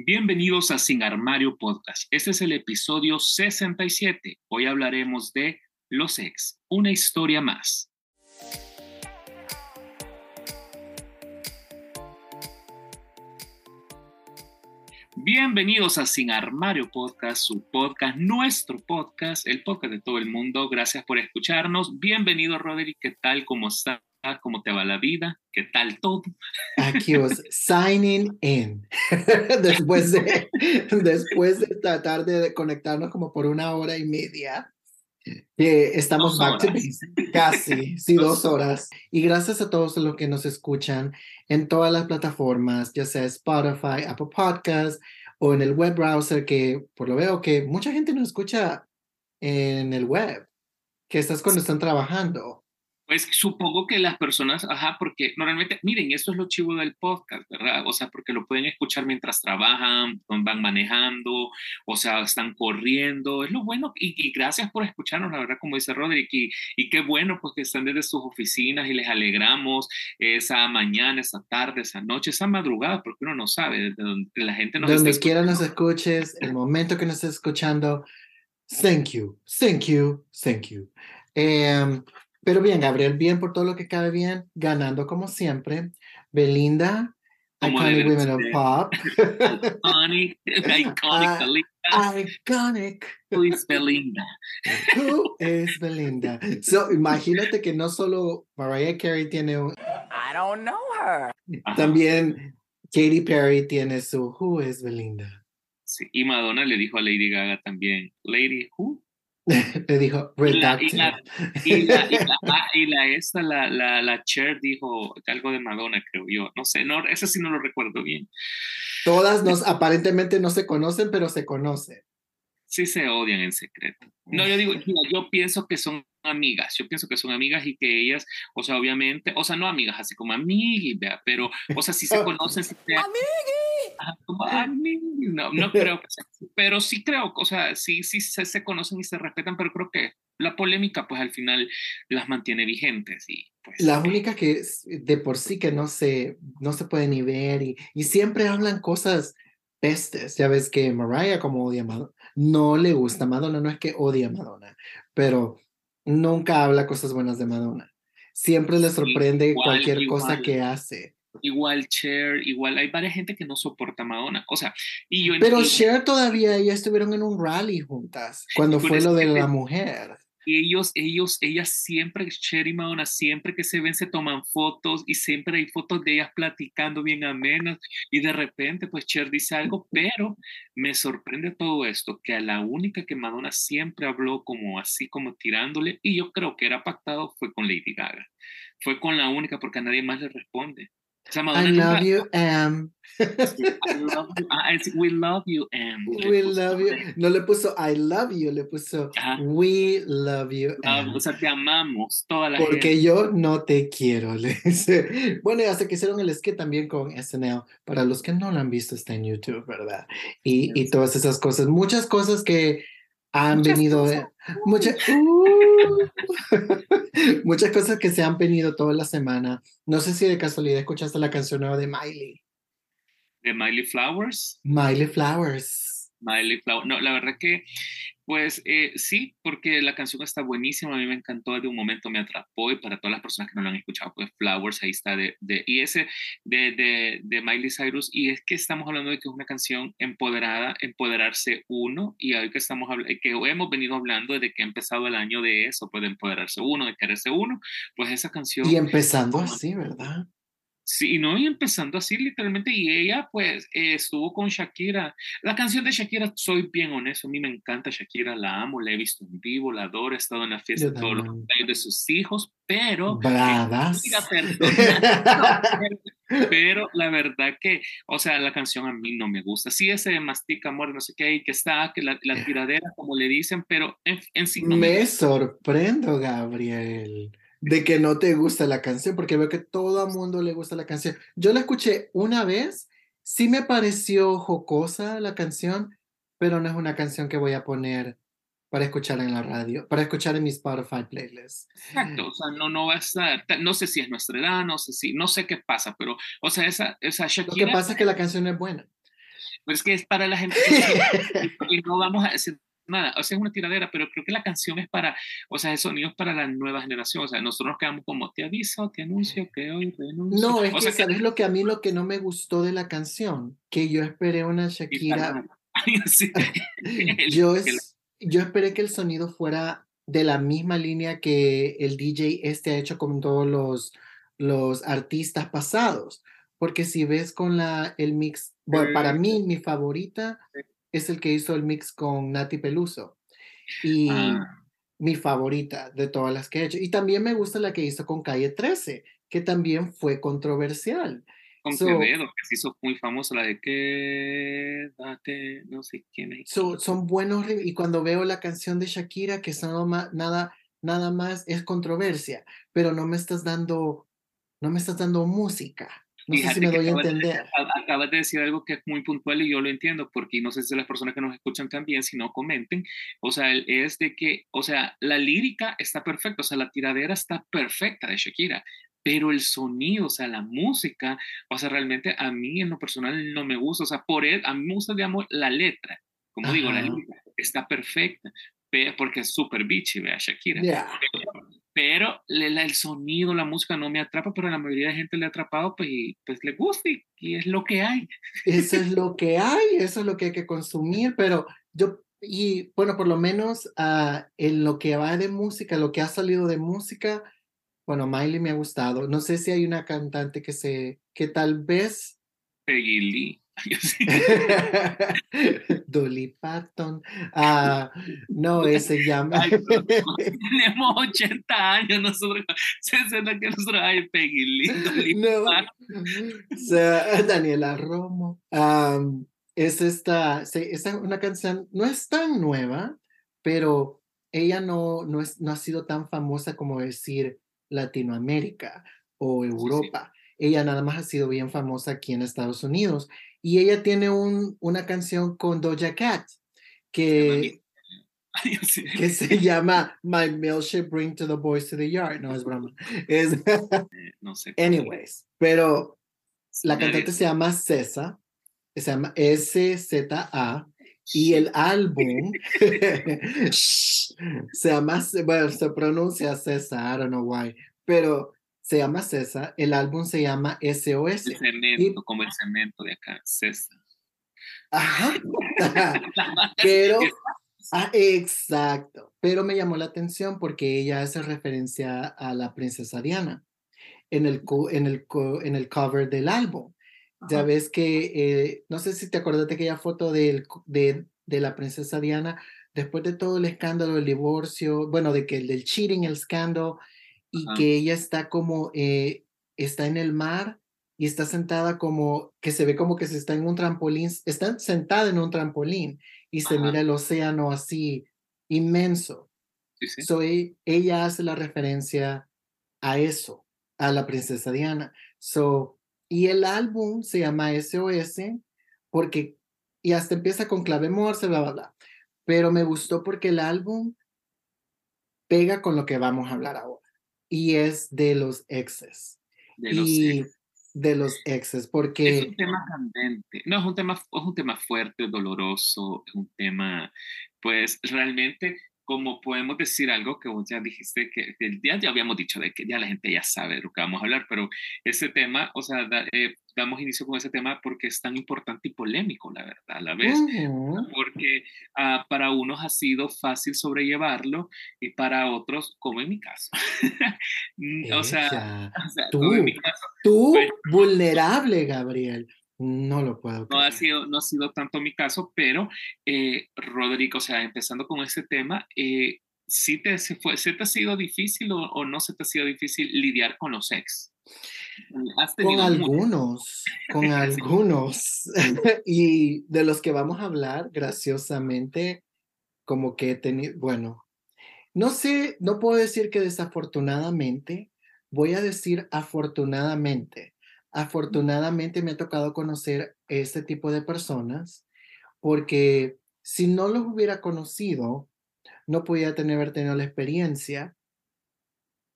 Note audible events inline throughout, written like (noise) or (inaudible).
Bienvenidos a Sin Armario Podcast. Este es el episodio 67. Hoy hablaremos de Los Ex, una historia más. Bienvenidos a Sin Armario Podcast, su podcast, nuestro podcast, el podcast de todo el mundo. Gracias por escucharnos. Bienvenido, Roderick. ¿Qué tal? ¿Cómo ¿Cómo te va la vida? ¿Qué tal todo? Aquí os signing in. (laughs) después, de, (laughs) después de tratar de conectarnos como por una hora y media. Eh, estamos back to casi, sí, dos horas. Y gracias a todos los que nos escuchan en todas las plataformas, ya sea Spotify, Apple Podcasts o en el web browser, que por lo veo que mucha gente nos escucha en el web, que estás cuando están trabajando. Pues supongo que las personas, ajá, porque normalmente, miren, esto es lo chivo del podcast, ¿verdad? O sea, porque lo pueden escuchar mientras trabajan, van manejando, o sea, están corriendo, es lo bueno, y, gracias por escucharnos, la verdad, como dice Roderick, y, y, qué bueno, pues que están desde sus oficinas y les alegramos esa mañana, esa tarde, esa noche, esa madrugada, porque uno no sabe, desde donde la gente nos Donde quiera nos escuches, el momento que nos estés escuchando, thank you, thank you, thank you. Um, pero bien, Gabriel, bien por todo lo que cabe bien, ganando como siempre. Belinda, Iconic Women of Pop. iconic, (laughs) (laughs) iconic Belinda. Iconic. Who is Belinda? (laughs) Who is Belinda? So, imagínate que no solo Mariah Carey tiene un... I don't know her. También Katy Perry tiene su Who is Belinda. Sí, y Madonna le dijo a Lady Gaga también, Lady Who? (laughs) Le dijo, y la, y la, y la, (laughs) y la, esta, la, la, la Cher dijo algo de Madonna, creo yo. No sé, no, eso sí no lo recuerdo bien. Todas nos, aparentemente no se conocen, pero se conocen. Sí se odian en secreto. No, yo digo, yo pienso que son amigas, yo pienso que son amigas y que ellas, o sea, obviamente, o sea, no amigas, así como amigas, pero, o sea, sí se (laughs) conocen. Sí se, como no, no creo, pero sí creo, o sea, sí, sí se, se, conocen y se respetan, pero creo que la polémica, pues al final las mantiene vigentes y pues. La única que de por sí que no se, no se puede ni ver y, y siempre hablan cosas pestes, ya ves que Mariah como odia a Madonna, no le gusta Madonna, no es que odia a Madonna, pero nunca habla cosas buenas de Madonna. Siempre le sorprende cualquier cosa que hace. Igual Cher, igual hay varias gente que no soporta a Madonna, o sea, y yo Pero Cher todavía, ellas estuvieron en un rally juntas, cuando fue lo de la mujer ellos, ellos, ellas siempre, Cher y Madonna, siempre que se ven se toman fotos y siempre hay fotos de ellas platicando bien amenas y de repente pues Cher dice algo, pero me sorprende todo esto, que a la única que Madonna siempre habló como así como tirándole y yo creo que era pactado fue con Lady Gaga. Fue con la única porque a nadie más le responde. I love you, Am. Ah, we love you, Am. We love you. No le puso I love you, le puso We love you, Am. o sea, te amamos, toda la Porque yo no te quiero, (laughs) le dice. Bueno, y hasta que hicieron el skit también con SNL. Para los que no lo han visto, está en YouTube, ¿verdad? Y, y todas esas cosas. Muchas cosas que han venido muchas, (laughs) uh, muchas cosas que se han venido toda la semana. No sé si de casualidad escuchaste la canción nueva de Miley. ¿De Miley Flowers? Miley Flowers. Miley Flowers. No, la verdad que pues eh, sí, porque la canción está buenísima, a mí me encantó, de un momento me atrapó y para todas las personas que no lo han escuchado, pues Flowers, ahí está, de, de y ese de, de, de, Miley Cyrus, y es que estamos hablando de que es una canción empoderada, empoderarse uno, y hoy que estamos que hemos venido hablando desde que ha empezado el año de eso, pues de empoderarse uno, de quererse uno, pues esa canción... Y empezando así, ¿verdad? Sí, no, y empezando así literalmente, y ella pues eh, estuvo con Shakira. La canción de Shakira, soy bien honesto, a mí me encanta Shakira, la amo, la he visto en vivo, la adoro, he estado en la fiesta de todos los cumpleaños de sus hijos, pero... Bradas. (laughs) pero la verdad que, o sea, la canción a mí no me gusta. Sí, ese mastica amor, no sé qué, que está, que la, la tiradera, como le dicen, pero en, en sí... No me, me sorprendo, Gabriel de que no te gusta la canción, porque veo que todo el mundo le gusta la canción. Yo la escuché una vez, sí me pareció jocosa la canción, pero no es una canción que voy a poner para escuchar en la radio, para escuchar en mi Spotify playlist. Exacto, o sea, no, no va a estar, no sé si es nuestra edad, no sé si, no sé qué pasa, pero, o sea, esa, esa Shakira... Lo que pasa es que la canción es buena. Pues es que es para la gente (laughs) y no vamos a decir nada, o sea, es una tiradera, pero creo que la canción es para, o sea, el sonido es para la nueva generación, o sea, nosotros nos quedamos como, te aviso, te anuncio que hoy renuncio. No, es o que, sea, ¿sabes lo que a mí lo que no me gustó de la canción? Que yo esperé una Shakira, (laughs) Sí. (laughs) Yo, es, yo esperé que el sonido fuera de la misma línea que el DJ este ha hecho con todos los, los artistas pasados. Porque si ves con la, el mix, bueno, para mí mi favorita es el que hizo el mix con Nati Peluso. Y Ah. mi favorita de todas las que he hecho. Y también me gusta la que hizo con Calle 13, que también fue controversial. con So- Quevedo, que se hizo muy famosa, la de quédate, no sé quién es. So- son buenos y cuando veo la canción de Shakira que son ma- nada nada más es controversia, pero no me estás dando no me estás dando música. No sé si Fíjate me doy a de- entender. a- Acabas de decir algo que es muy puntual y yo lo entiendo, porque no sé si las personas que nos escuchan también, si no comenten, o sea, es de que, o sea, la lírica está perfecta, o sea, la tiradera está perfecta de Shakira, pero el sonido, o sea, la música, o sea, realmente a mí en lo personal no me gusta, o sea, por él, a mí me gusta, digamos, la letra, como digo, la Ajá. lírica está perfecta, porque es súper bitchy, vea, Shakira. Ya. Pero el sonido, la música no me atrapa, pero la mayoría de gente le ha atrapado, pues, y, pues le gusta y, y es lo que hay. Eso es (laughs) lo que hay, eso es lo que hay que consumir, pero yo, y bueno, por lo menos ah, en lo que va de música, lo que ha salido de música, bueno, Miley me ha gustado. No sé si hay una cantante que se, que tal vez Peggy Lee. Sí. (laughs) Dolly Parton. Ah, no, ese llama. Ay, (laughs) Tenemos 80 años nosotros. 60 que nosotros hay Peggy Lee. Dolly No, o sea, Daniela Romo. Am, es esta, se- esta es una canción, no es tan nueva, pero ella no, no, es, no ha sido tan famosa como decir Latinoamérica o Europa. Ella nada más ha sido bien famosa aquí en Estados Unidos. Y ella tiene un, una canción con Doja Cat que, (laughs) que se llama My Milkshake Bring to the Boys to the Yard. No es broma. Es, (laughs) Eh, No sé. anyways, pero la cantante se llama Cesa, se llama S-Z-A, y el álbum (laughs) se llama, bueno, se pronuncia Cesa, I don't know why, pero se llama Cesa, el álbum se llama SOS. El cemento, como el cemento de acá, César. Ajá. (laughs) (laughs) Pero, ah, exacto, pero me llamó la atención porque ella hace referencia a la princesa Diana en el, co- en el, co- en el cover del álbum. Ya ves que, eh, no sé si te acuerdas de aquella foto del de, de la princesa Diana después de todo el escándalo del divorcio, bueno, de que el del cheating, el escándalo, y Ajá. que ella está como, eh, está en el mar y está sentada como, que se ve como que se está en un trampolín, está sentada en un trampolín y se Ajá. mira el océano así inmenso. Sí, sí. So, e- ella hace la referencia a eso, a la princesa Diana. So, y el álbum se llama SOS porque, y hasta empieza con clave morse, bla, bla, bla. Pero me gustó porque el álbum pega con lo que vamos a hablar ahora. Y es de los exes. De los y ex. de los exes, Es porque un tema candente. No, es un tema, es un tema fuerte, doloroso, es un tema, pues realmente, como podemos decir algo que vos ya dijiste, que, que ya, ya habíamos dicho de que ya la gente ya sabe de lo que vamos a hablar, pero ese tema, o sea, da- eh, damos inicio con ese tema porque es tan importante y polémico, la verdad, a la vez. Ujú. Porque ah, para unos ha sido fácil sobrellevarlo y para otros, como en mi caso. (laughs) Mm, o sea, o sea, tú. como en mi caso, tú Bueno. vulnerable, Gabriel. No lo puedo no ha creer. sido, no ha sido tanto mi caso, pero eh, Rodrigo, o sea, empezando con ese tema, eh, ¿sí te, se fue, ¿se te ha sido difícil o, o no se te ha sido difícil lidiar con los ex? Has Con algunos, con (laughs) algunos. (laughs) y de los que vamos a hablar, graciosamente, como que he tenido, bueno, no sé, no puedo decir que desafortunadamente, voy a decir afortunadamente. Afortunadamente me ha tocado conocer este tipo de personas porque si no los hubiera conocido, no podía tener, haber tenido la experiencia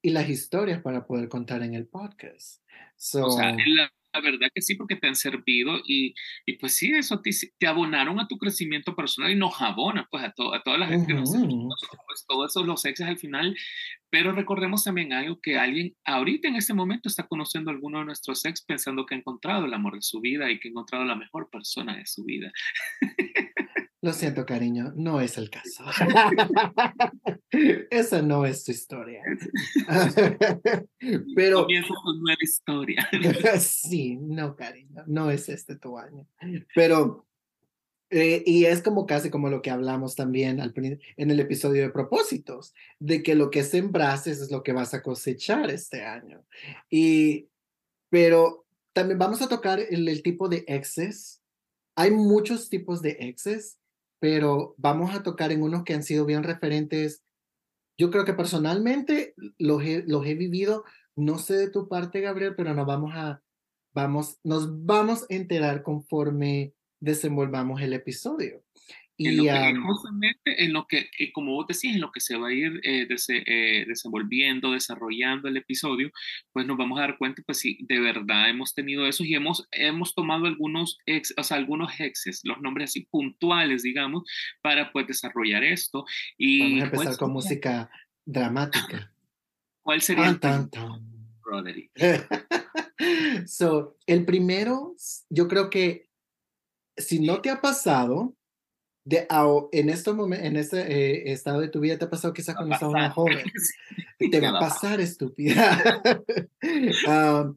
y las historias para poder contar en el podcast. So, O sea, la la verdad que sí, porque te han servido y, y pues sí, eso te, te, abonaron a tu crecimiento personal y nos abona pues a, to, a toda la gente que nos pues todo eso, los exes al final, pero recordemos también algo que alguien ahorita en este momento está conociendo a alguno de nuestros ex pensando que ha encontrado el amor de su vida y que ha encontrado la mejor persona de su vida. Lo siento, cariño, no es el caso. (laughs) Esa no es tu historia. (laughs) Pero. Comienza tu nueva historia. (laughs) sí, no, cariño, no es este tu año. Pero. Eh, y es como casi como lo que hablamos también al, en el episodio de propósitos, de que lo que sembraste es lo que vas a cosechar este año. Y, pero también vamos a tocar el, el tipo de exes. Hay muchos tipos de exes pero vamos a tocar en unos que han sido bien referentes. Yo creo que personalmente los he, los he vivido, no sé de tu parte, Gabriel, pero nos vamos a, vamos, nos vamos a enterar conforme desenvolvamos el episodio. Y, en lo que, justamente en lo que, como vos decís, en lo que se va a ir eh, eh, desenvolviendo, desarrollando el episodio, pues nos vamos a dar cuenta, pues sí, de verdad hemos tenido eso y hemos, hemos tomado algunos ex, o sea, algunos exes, los nombres así puntuales, digamos, para pues desarrollar esto. Y, vamos a empezar pues, con música dramática. ¿Cuál sería? Tan, (laughs) so, el primero, yo creo que si no te ha pasado, de, en estos momentos, en este eh, estado de tu vida te ha pasado quizás cuando estabas más joven. te va a (laughs) pasar, estúpida. (laughs)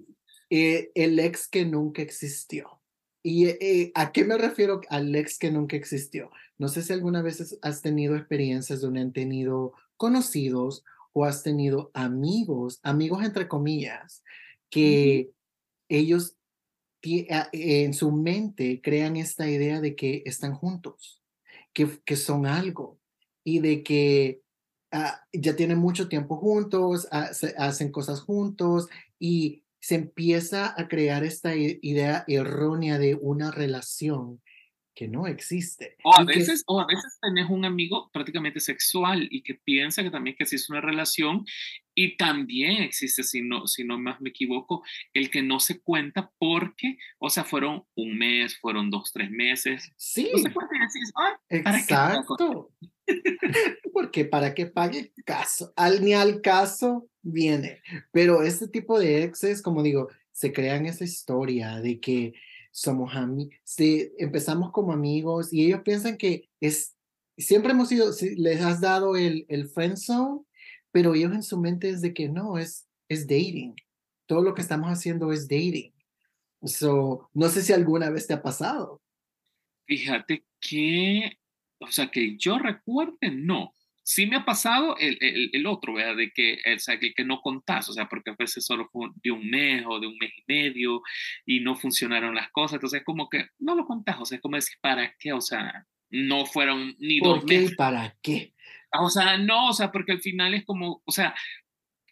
Eh, el ex que nunca existió. ¿Y eh, a qué me refiero al ex que nunca existió? No sé si alguna vez has tenido experiencias donde han tenido conocidos o has tenido amigos, amigos entre comillas, que ellos en su mente crean esta idea de que están juntos que, son algo y de que ah, ya tienen mucho tiempo juntos, hacen cosas juntos y se empieza a crear esta idea errónea de una relación que no existe. O a, veces, o a veces tenés un amigo prácticamente sexual y que piensa que también que existe una relación y también existe, si no, si no más me equivoco, el que no se cuenta porque, o sea, fueron un mes, fueron dos, tres meses. Sí. No se cuenta decís, ah, Exacto. (laughs) porque para que pague caso, al ni al caso viene. Pero este tipo de exes, como digo, se crean esa historia de que somos amigos, si empezamos como amigos y ellos piensan que es, siempre hemos sido, si les has dado el, el friend zone, pero ellos en su mente es de que no, es, es dating. Todo lo que estamos haciendo es dating. So, no sé si alguna vez te ha pasado. Fíjate que, o sea, que yo recuerde, no sí me ha pasado el, el, el otro, ¿verdad? De que, o sea, que, que no contás, o sea, porque a veces solo fue de un mes o de un mes y medio y no funcionaron las cosas, entonces como que no lo contás, o sea, es como decir, ¿para qué? O sea, no fueron ni ¿Por dos qué meses. para qué? O sea, no, o sea, porque al final es como, o sea,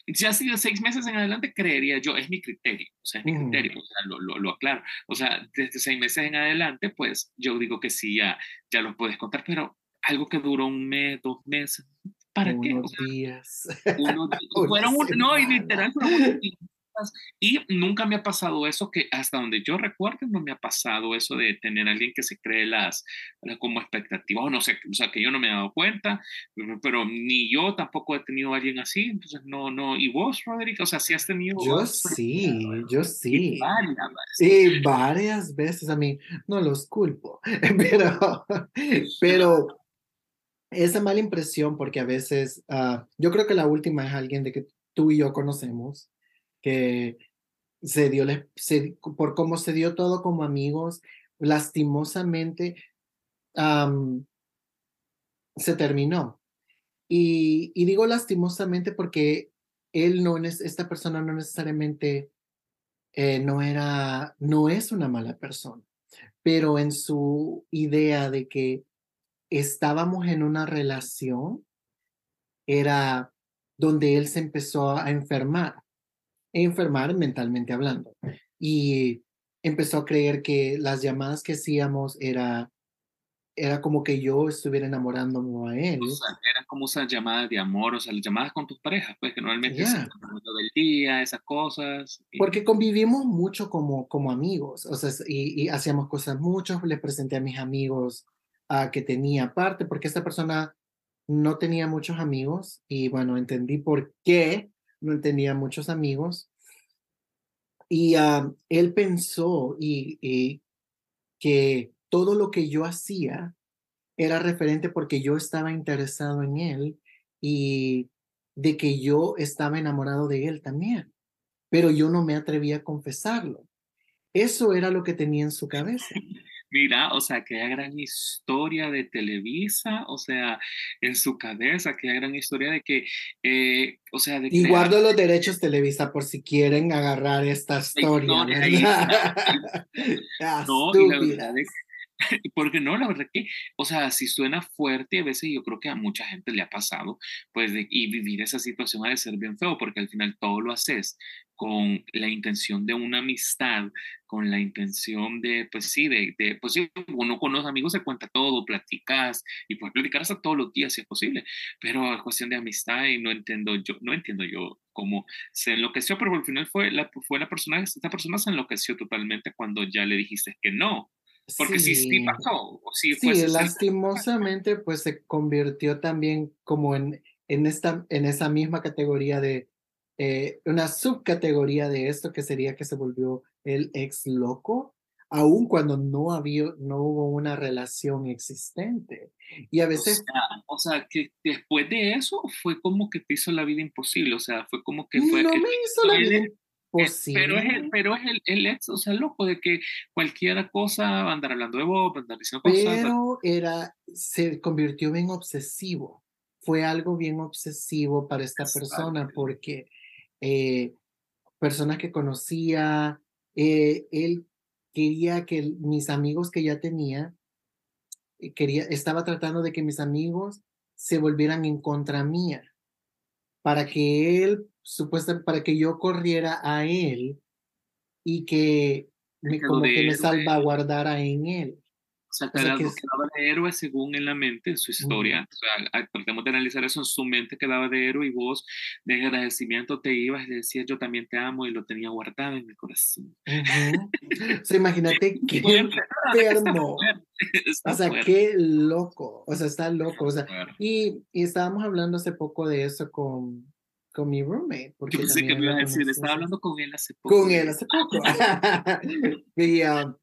si ha sido seis meses en adelante, creería yo, es mi criterio, o sea, es mi criterio, o sea, lo, lo, lo, aclaro. O sea, desde seis meses en adelante, pues yo digo que sí, ya, ya lo puedes contar, pero algo que duró un mes, dos meses. ¿Para unos qué? O sea, días. uno, (laughs) fueron un, no, y literal fueron unos. Y nunca me ha pasado eso, que hasta donde yo recuerdo no me ha pasado eso de tener a alguien que se cree las, las como expectativas, o no sé, o sea, que yo no me he dado cuenta, pero ni yo tampoco he tenido a alguien así, entonces no, no, y vos, Roderick, o sea, sí has tenido... Yo sí, yo sí. Y varias Y varias veces, a mí no los culpo, (laughs) pero, pero esa mala impresión, porque a veces, uh, yo creo que la última es alguien de que tú y yo conocemos, que se dio, por cómo se dio todo como amigos, lastimosamente se terminó. Y, y, digo lastimosamente porque él no es, esta persona no necesariamente eh, no era, no es una mala persona, pero en su idea de que estábamos en una relación, era donde él se empezó a enfermar, enfermar mentalmente hablando. Y empezó a creer que las llamadas que hacíamos era era como que yo estuviera enamorándome a él. O sea, eran como esas llamadas de amor, o sea, las llamadas con tus parejas, pues que normalmente es el momento del día, esas cosas. Porque convivimos mucho como, como amigos, o sea, y, y hacíamos cosas mucho, les presenté a mis amigos a que tenía aparte, porque esta persona no tenía muchos amigos y bueno, entendí por qué no tenía muchos amigos. Y ah, él pensó y, y que todo lo que yo hacía era referente porque yo estaba interesado en él y de que yo estaba enamorado de él también, pero yo no me atrevía a confesarlo. Eso era lo que tenía en su cabeza. (laughs) Mira, o sea, aquella gran historia de Televisa, o sea, en su cabeza, aquella gran historia de que, eh, o sea, de Y guardo los derechos Televisa por si quieren agarrar esta historia. (laughs) (laughs) no, y la verdad es (laughs) porque no, la verdad que, o sea, si suena fuerte, a veces yo creo que a mucha gente le ha pasado, pues, y vivir esa situación ha de ser bien feo, porque al final todo lo haces con la intención de una amistad, con la intención de, pues sí, de, de pues sí, uno con los amigos se cuenta todo, platicas, y puedes platicar hasta todos los días si es posible, pero es cuestión de amistad y no entiendo yo, no entiendo yo cómo se enloqueció, pero al final fue la, fue la persona, esta persona se enloqueció totalmente cuando ya le dijiste que no, porque sí, sí, pasó. Sí, sí lastimosamente, pues se convirtió también como en, en, esta, en esa misma categoría de eh, una subcategoría de esto que sería que se volvió el ex loco, aun cuando no había, no hubo una relación existente. Y a veces... O sea, que después de eso fue como que te hizo la vida imposible, o sea, fue como que fue... No me hizo la vida pero es, el, pero es el, el, ex, o sea, loco de que cualquier cosa, andar hablando de Bob, andar diciendo cosas. Pero era, se convirtió en obsesivo. Fue algo bien obsesivo para esta persona porque eh, personas que conocía, eh, él quería que mis amigos que ya tenía, eh, quería, estaba tratando de que mis amigos se volvieran en contra mía para que él supuestamente para que yo corriera a él y que me, como que me salvaguardara en él. O sea, que, o sea, que quedaba de héroe según en la mente, en su historia. O sea, tratemos de analizar eso en su mente, quedaba de héroe y vos de agradecimiento te ibas y le decías yo también te amo y lo tenía guardado en mi corazón. (laughs) o sea, imagínate qué enfermo. (laughs) (laughs) o sea, qué loco. O sea, está loco. O sea, y, y estábamos hablando hace poco de eso con, con mi roommate. Porque Yo pensé que me iba a decir, estaba hablando con él hace poco. Con él hace poco. y, um,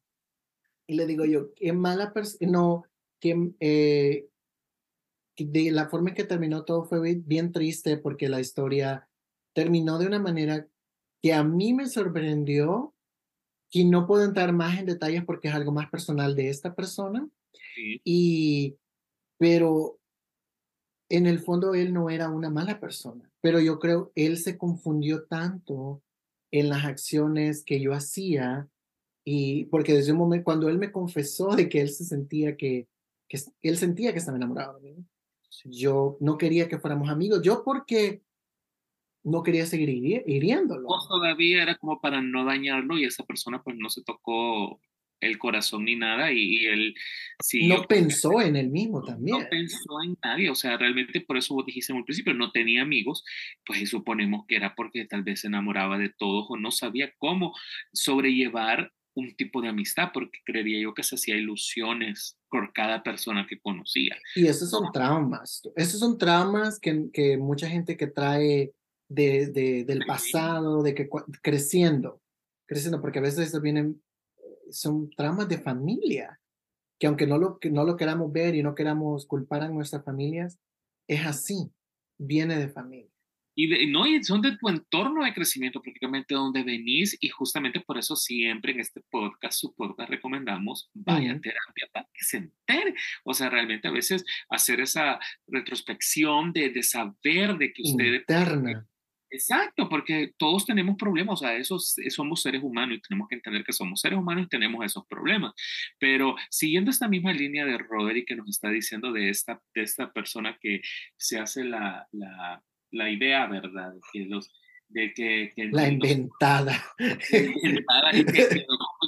y, le digo yo, qué mala persona, no, que eh, de la forma en que terminó todo fue bien triste porque la historia terminó de una manera que a mí me sorprendió y no puedo entrar más en detalles porque es algo más personal de esta persona. Sí. Y, pero en el fondo él no era una mala persona, pero yo creo él se confundió tanto en las acciones que yo hacía y porque desde un momento cuando él me confesó de que él se sentía que, que él sentía que estaba enamorado de mí, yo no quería que fuéramos amigos, yo porque no quería seguir hiriéndolo. todavía era como para no dañarlo y esa persona pues no se tocó el corazón ni nada y, él sí no pensó en él mismo también. No pensó en nadie, o sea, realmente por eso vos dijiste al principio, no tenía amigos, pues suponemos que era porque tal vez se enamoraba de todos o no sabía cómo sobrellevar un tipo de amistad, porque creería yo que se hacía ilusiones por cada persona que conocía. Y esos son traumas, esos son traumas que, que mucha gente que trae de, de del pasado, de que creciendo, creciendo, porque a veces vienen son traumas de familia, que aunque no lo, no lo queramos ver y no queramos culpar a nuestras familias, es así, viene de familia. Y, no, y son de tu entorno de crecimiento prácticamente donde venís y justamente por eso siempre en este podcast, su podcast recomendamos, vaya a terapia para que se entere. O sea, realmente a veces hacer esa retrospección de, de saber de que usted... Interna. Exacto, porque todos tenemos problemas, o sea, esos, somos seres humanos y tenemos que entender que somos seres humanos y tenemos esos problemas. Pero siguiendo esta misma línea de Roderick que nos está diciendo de esta, de esta persona que se hace la, la, la idea, ¿verdad? De que los, de que, la inventada. (laughs) que,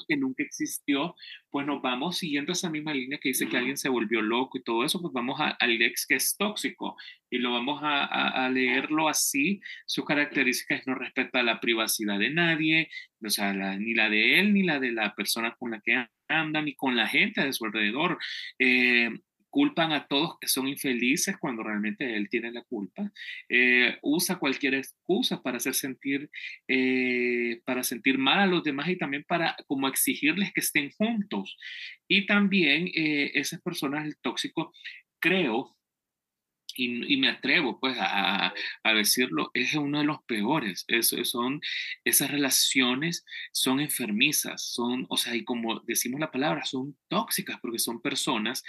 que nunca existió, pues nos vamos siguiendo esa misma línea que dice que alguien se volvió loco y todo eso, pues vamos al ex que es tóxico y lo vamos a, a, leerlo así. Su característica es no respeta la privacidad de nadie, o sea, ni la de él ni la de la persona con la que anda, ni con la gente de su alrededor. Eh, culpan a todos que son infelices cuando realmente él tiene la culpa. Eh, usa cualquier excusa para hacer sentir, eh, para sentir mal a los demás y también para como exigirles que estén juntos. Y también eh, esas personas, el tóxico, creo y, me atrevo pues a, decirlo, es uno de los peores. Es, son, esas relaciones son enfermizas, son, o sea, y como decimos la palabra, son tóxicas porque son personas,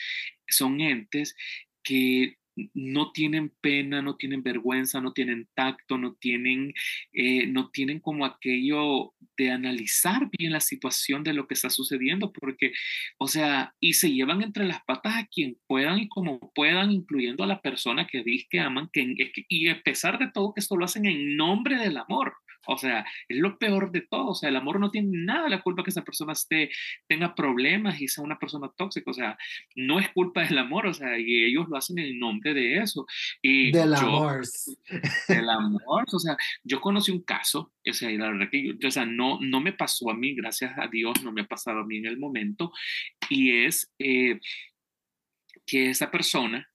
son entes que no tienen pena, no tienen vergüenza, no tienen tacto, no tienen, eh, no tienen como aquello de analizar bien la situación de lo que está sucediendo, porque, o sea, y se llevan entre las patas a quien puedan y como puedan, incluyendo a la persona que dice que aman, que, y a pesar de todo que esto lo hacen en nombre del amor. O sea, es lo peor de todo. O sea, el amor no tiene nada la culpa que esa persona esté, tenga problemas y sea una persona tóxica. O sea, no es culpa del amor. O sea, y ellos lo hacen en nombre de eso. Y del amor. (laughs) Del amor. O sea, yo conocí un caso, o sea, y la verdad que yo, o sea, no, no me pasó a mí, gracias a Dios, no me ha pasado a mí en el momento. Y es eh, que esa persona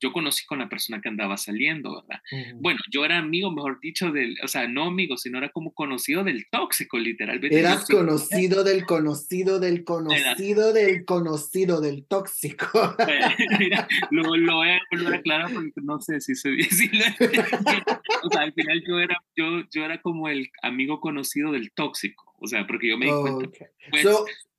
yo, conocí con la persona que andaba saliendo, ¿verdad? Bueno, yo era amigo, mejor dicho, del, o sea, no amigo, sino era como conocido del tóxico, literalmente. Eras conocido del conocido del conocido del conocido del tóxico. (laughs) Mira, lo, lo voy a (laughs) aclarar porque no sé si se (laughs) si O sea, al final yo era, yo, yo era como el amigo conocido del tóxico, o sea, porque yo me di cuenta. Pues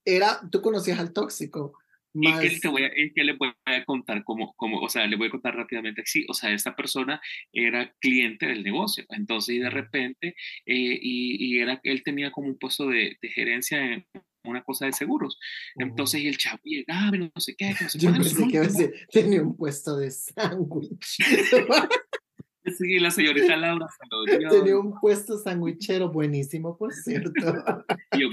era, tú conocías al tóxico y que, te voy a, que le voy a contar como, como, o sea, le voy a contar rápidamente, sí, o sea, esta persona era cliente del negocio, entonces y de repente, eh, y, y, era, él tenía como un puesto de, de gerencia en una cosa de seguros. Entonces, y el chavo llegaba, no sé qué, no sé Yo pensé que a veces tenía un puesto de sándwich. (laughs) (laughs) Sí, la señorita Laura se lo dio. Tenía un puesto sandwichero buenísimo, por cierto. (laughs) Yo,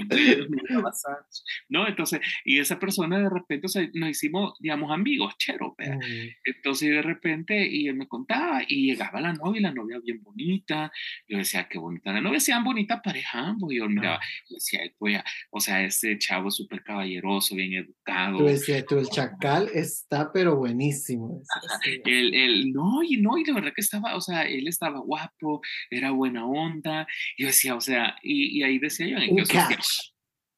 no, entonces, y esa persona de repente, o sea, nos hicimos, digamos, amigos, chero, mm. Entonces, de repente, y él me contaba, y llegaba la novia, y la novia bien bonita. Yo decía, qué bonita la novia, sean bonita pareja ambos. Y yo miraba, y decía, pues, o sea, ese chavo súper caballeroso, bien educado. Tú decías, tú, el chacal está, pero buenísimo. El, el, no, y no, y de verdad que estaba, o sea, él estaba guapo, era buena onda. Yo decía, o sea, y, y ahí decía yo, un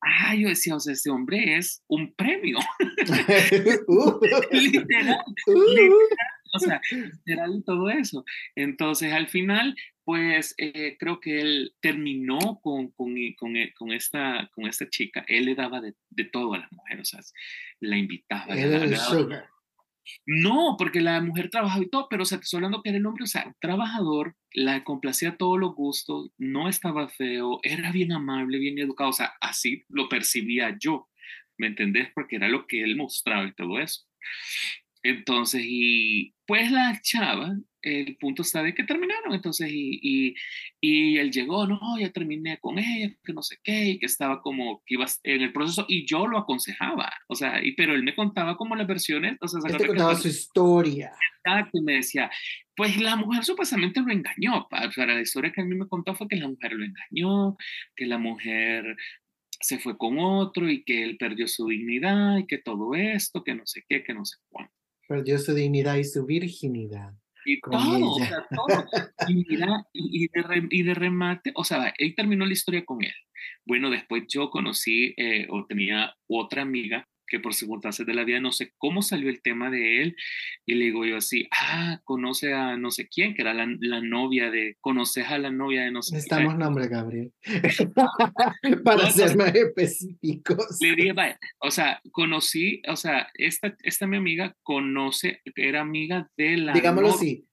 ah, yo decía, o sea, este hombre es un premio. (laughs) (laughs) Uh. literal, (laughs) uh. literal, o sea, literal todo eso. Entonces, al final, pues eh, creo que él terminó con, con, con, con, esta, con esta chica. Él le daba de, de todo a las mujeres, o sea, la invitaba. Le, daba, no, porque la mujer trabajaba y todo, pero o sea, te estoy hablando que era el hombre, o sea, trabajador, la complacía todos los gustos, no estaba feo, era bien amable, bien educado, o sea, así lo percibía yo, ¿me entendés? Porque era lo que él mostraba y todo eso. Entonces, y pues la chava el punto está de que terminaron, entonces, y, y, y, él llegó, no, ya terminé con ella, que no sé qué, y que estaba como, que iba en el proceso, y yo lo aconsejaba, o sea, y, pero él me contaba como las versiones, o sea, él te contaba su historia. Exacto, y me decía, pues la mujer supuestamente lo engañó, o sea, la historia que a mí me contó fue que la mujer lo engañó, que la mujer se fue con otro y que él perdió su dignidad y que todo esto, que no sé qué, que no sé cuánto. Perdió su dignidad y su virginidad. Y todo, o sea, (laughs) todo. Y, de, y, de remate, o sea, él terminó la historia con él. Bueno, después yo conocí eh, o tenía otra amiga que por circunstancias de la vida no sé cómo salió el tema de él y le digo yo así, ah, conoce a no sé quién, que era la, la novia de, conoces a la novia de no sé Necesitamos nombre, Gabriel, (laughs) para ser más específicos. Le dije, vaya, o sea, conocí, o sea, esta, esta mi amiga conoce, era amiga de la Digámoslo así,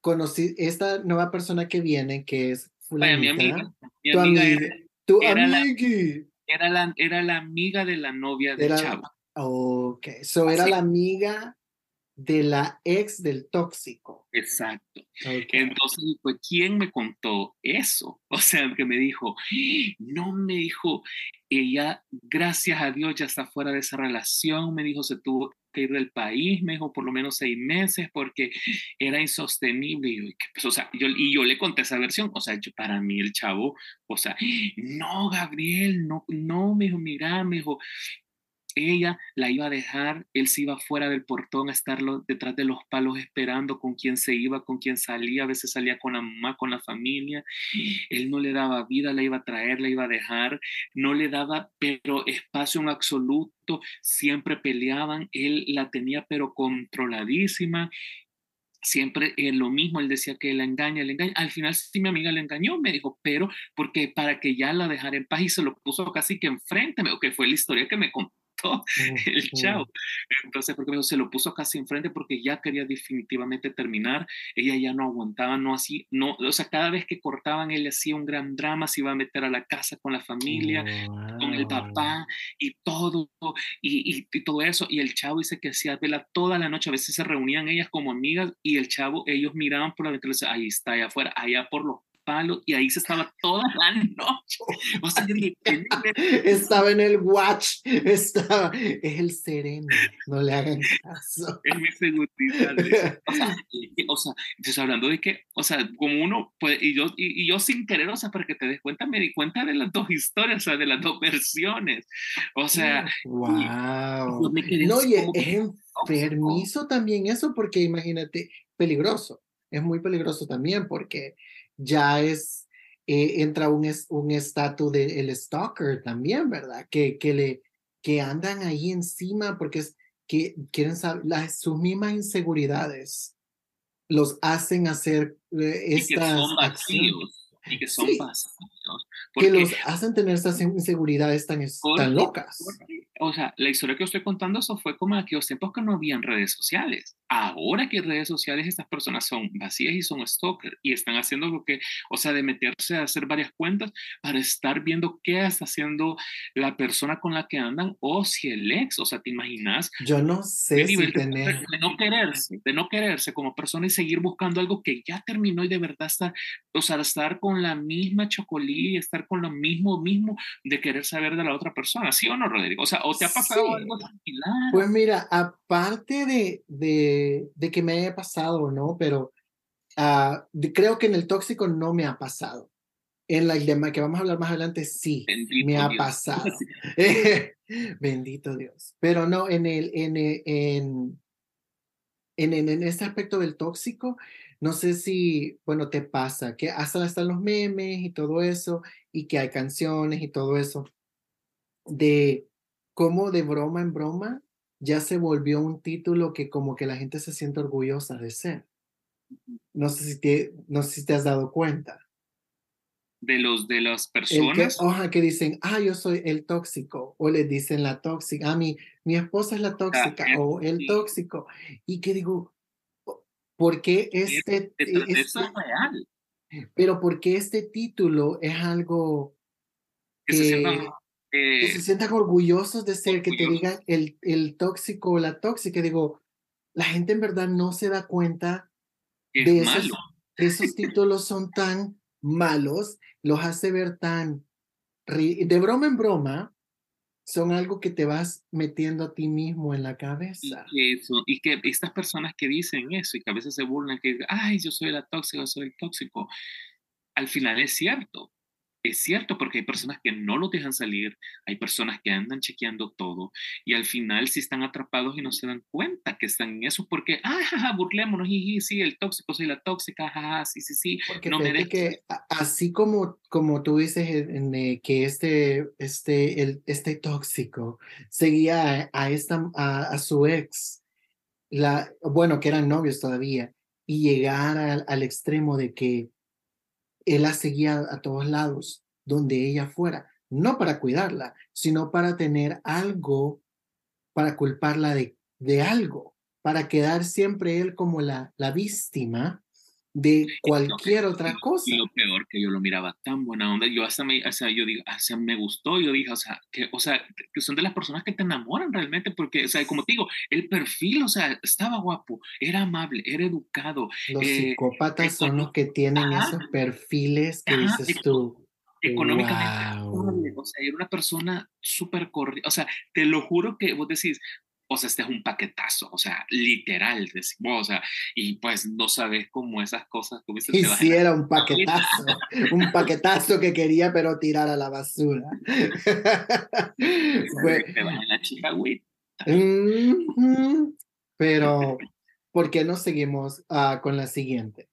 conocí esta nueva persona que viene, que es Vaya, mi amiga, mi tu amiga amiga, tu amiga era la, era la amiga de la novia de Chava. Ok, so era la amiga de la ex del tóxico. Exacto. Entonces, pues, ¿quién me contó eso? (laughs) O sea, que me dijo, no me dijo, ella, gracias a Dios, ya está fuera de esa relación, me dijo, se tuvo que ir del país, me dijo, por lo menos seis meses, porque era insostenible. Y yo, y yo le conté esa versión, o sea, yo, para mí el chavo, o sea, no, Gabriel, no, no, me dijo, mira, me dijo, ella la iba a dejar, él se iba fuera del portón a estar detrás de los palos esperando con quién se iba, con quién salía, a veces salía con la mamá, con la familia, él no le daba vida, la iba a traer, la iba a dejar, no le daba pero espacio en absoluto, siempre peleaban, él la tenía pero controladísima. Siempre es lo mismo, él decía que la engaña, la engaña. Al final sí mi amiga le engañó, me dijo, pero porque para que ya la dejara en paz y se lo puso casi que enfrente, que fue la historia que me contó (laughs) el chao. Entonces, porque se lo puso casi enfrente porque ya quería definitivamente terminar. Ella ya no aguantaba, no así, no, o sea, cada vez que cortaban, él hacía un gran drama, se iba a meter a la casa con la familia, con el papá y todo, y, y, todo eso. Y el chavo dice que hacía vela toda la noche, a veces se reunían ellas como amigas y el chavo, ellos miraban por la ventana ahí está, allá afuera, allá por los y ahí se estaba toda la noche. O sea, (laughs) estaba en el watch, estaba, es el sereno, no le hagan caso. Es mi seguridad. O sea, o sea, entonces hablando de que, o sea, como uno puede, y yo, y, yo sin querer, o sea, para que te des cuenta, me di cuenta de las dos historias, o sea, de las dos versiones. O sea, wow. no, y es enfermizo también eso, porque imagínate, peligroso. Es muy peligroso también porque ya es, eh, entra un estatus un del stalker también, ¿verdad? Que, que, le, que andan ahí encima porque es, que quieren saber las, sus mismas inseguridades los hacen hacer eh, estas acciones. Y que son Que los hacen tener estas inseguridades tan, tan locas. O sea, la historia que estoy contando, eso fue como en aquellos tiempos que no habían redes sociales ahora que redes sociales estas personas son vacías y son stalker y están haciendo lo que, o sea, de meterse a hacer varias cuentas para estar viendo qué está haciendo la persona con la que andan o si el ex, o sea, ¿te imaginas? Yo no sé si tener... De no quererse, de no quererse como persona y seguir buscando algo que ya terminó y de verdad estar, o sea, estar con la misma chocolí, estar con lo mismo, mismo de querer saber de la otra persona, ¿sí o no, Rodrigo? O sea, ¿o te ha pasado algo similar? Pues mira, aparte de, de de, que me haya pasado no, pero uh, creo que en el tóxico no me ha pasado. En la que vamos a hablar más adelante, sí, me ha pasado. (laughs) (laughs) Bendito Dios. Pero no, en el, en, en, en, en, este aspecto del tóxico, no sé si, bueno, te pasa que hasta están los memes y todo eso, y que hay canciones y todo eso, de cómo de broma en broma ya se volvió un título que como que la gente se siente orgullosa de ser. No sé si te, no sé si te has dado cuenta. De los de las personas. que, que dicen, ah, yo soy el tóxico, o le dicen la tóxica, ah, mi, mi esposa es la tóxica, o el tóxico. Y que digo, ¿por qué este... Eso es real. Pero ¿por qué este título es algo que, que se sientan orgullosos de ser, que te digan el, el tóxico o la tóxica. Digo, la gente en verdad no se da cuenta de esos, esos títulos son tan malos, los hace ver tan de broma en broma, son algo que te vas metiendo a ti mismo en la cabeza. Y que, y que estas personas que dicen eso y que a veces se burlan, que dicen, ay, yo soy la tóxica, soy el tóxico, al final es cierto, es cierto porque hay personas que no lo dejan salir, hay personas que andan chequeando todo y al final si están atrapados y no se dan cuenta que están en eso porque, ah, jaja, burlémonos, y sí, el tóxico, soy la tóxica, jaja, sí, sí, sí. Porque no me que así como, como tú dices en, que este, este, el, este tóxico seguía a, esta, a, a, su ex, la, bueno, que eran novios todavía, y llegar al, al extremo de que él la seguía a todos lados, donde ella fuera, no para cuidarla, sino para tener algo, para culparla de, de algo, para quedar siempre él como la, la víctima de cualquier otra cosa. Y lo peor porque yo lo miraba tan buena onda. Yo hasta me, o sea, yo digo, hasta me gustó. Yo dije, o sea, que, o sea, que son de las personas que te enamoran realmente, porque, o sea, como te digo, el perfil, o sea, estaba guapo, era amable, era educado. Los eh, psicópatas son los que tienen esos perfiles que dices tú. Económicamente, o sea, era una persona súper corriente, o sea, te lo juro que vos decís, o sea, este es un paquetazo, o sea, literal, decimos, o sea, y pues no sabes cómo esas cosas. Como y si era un paquetazo, un paquetazo que quería, pero tirar a la basura. (laughs) Fue, te van a la chica, güey. pero, (laughs) ¿por qué no seguimos uh, con la siguiente?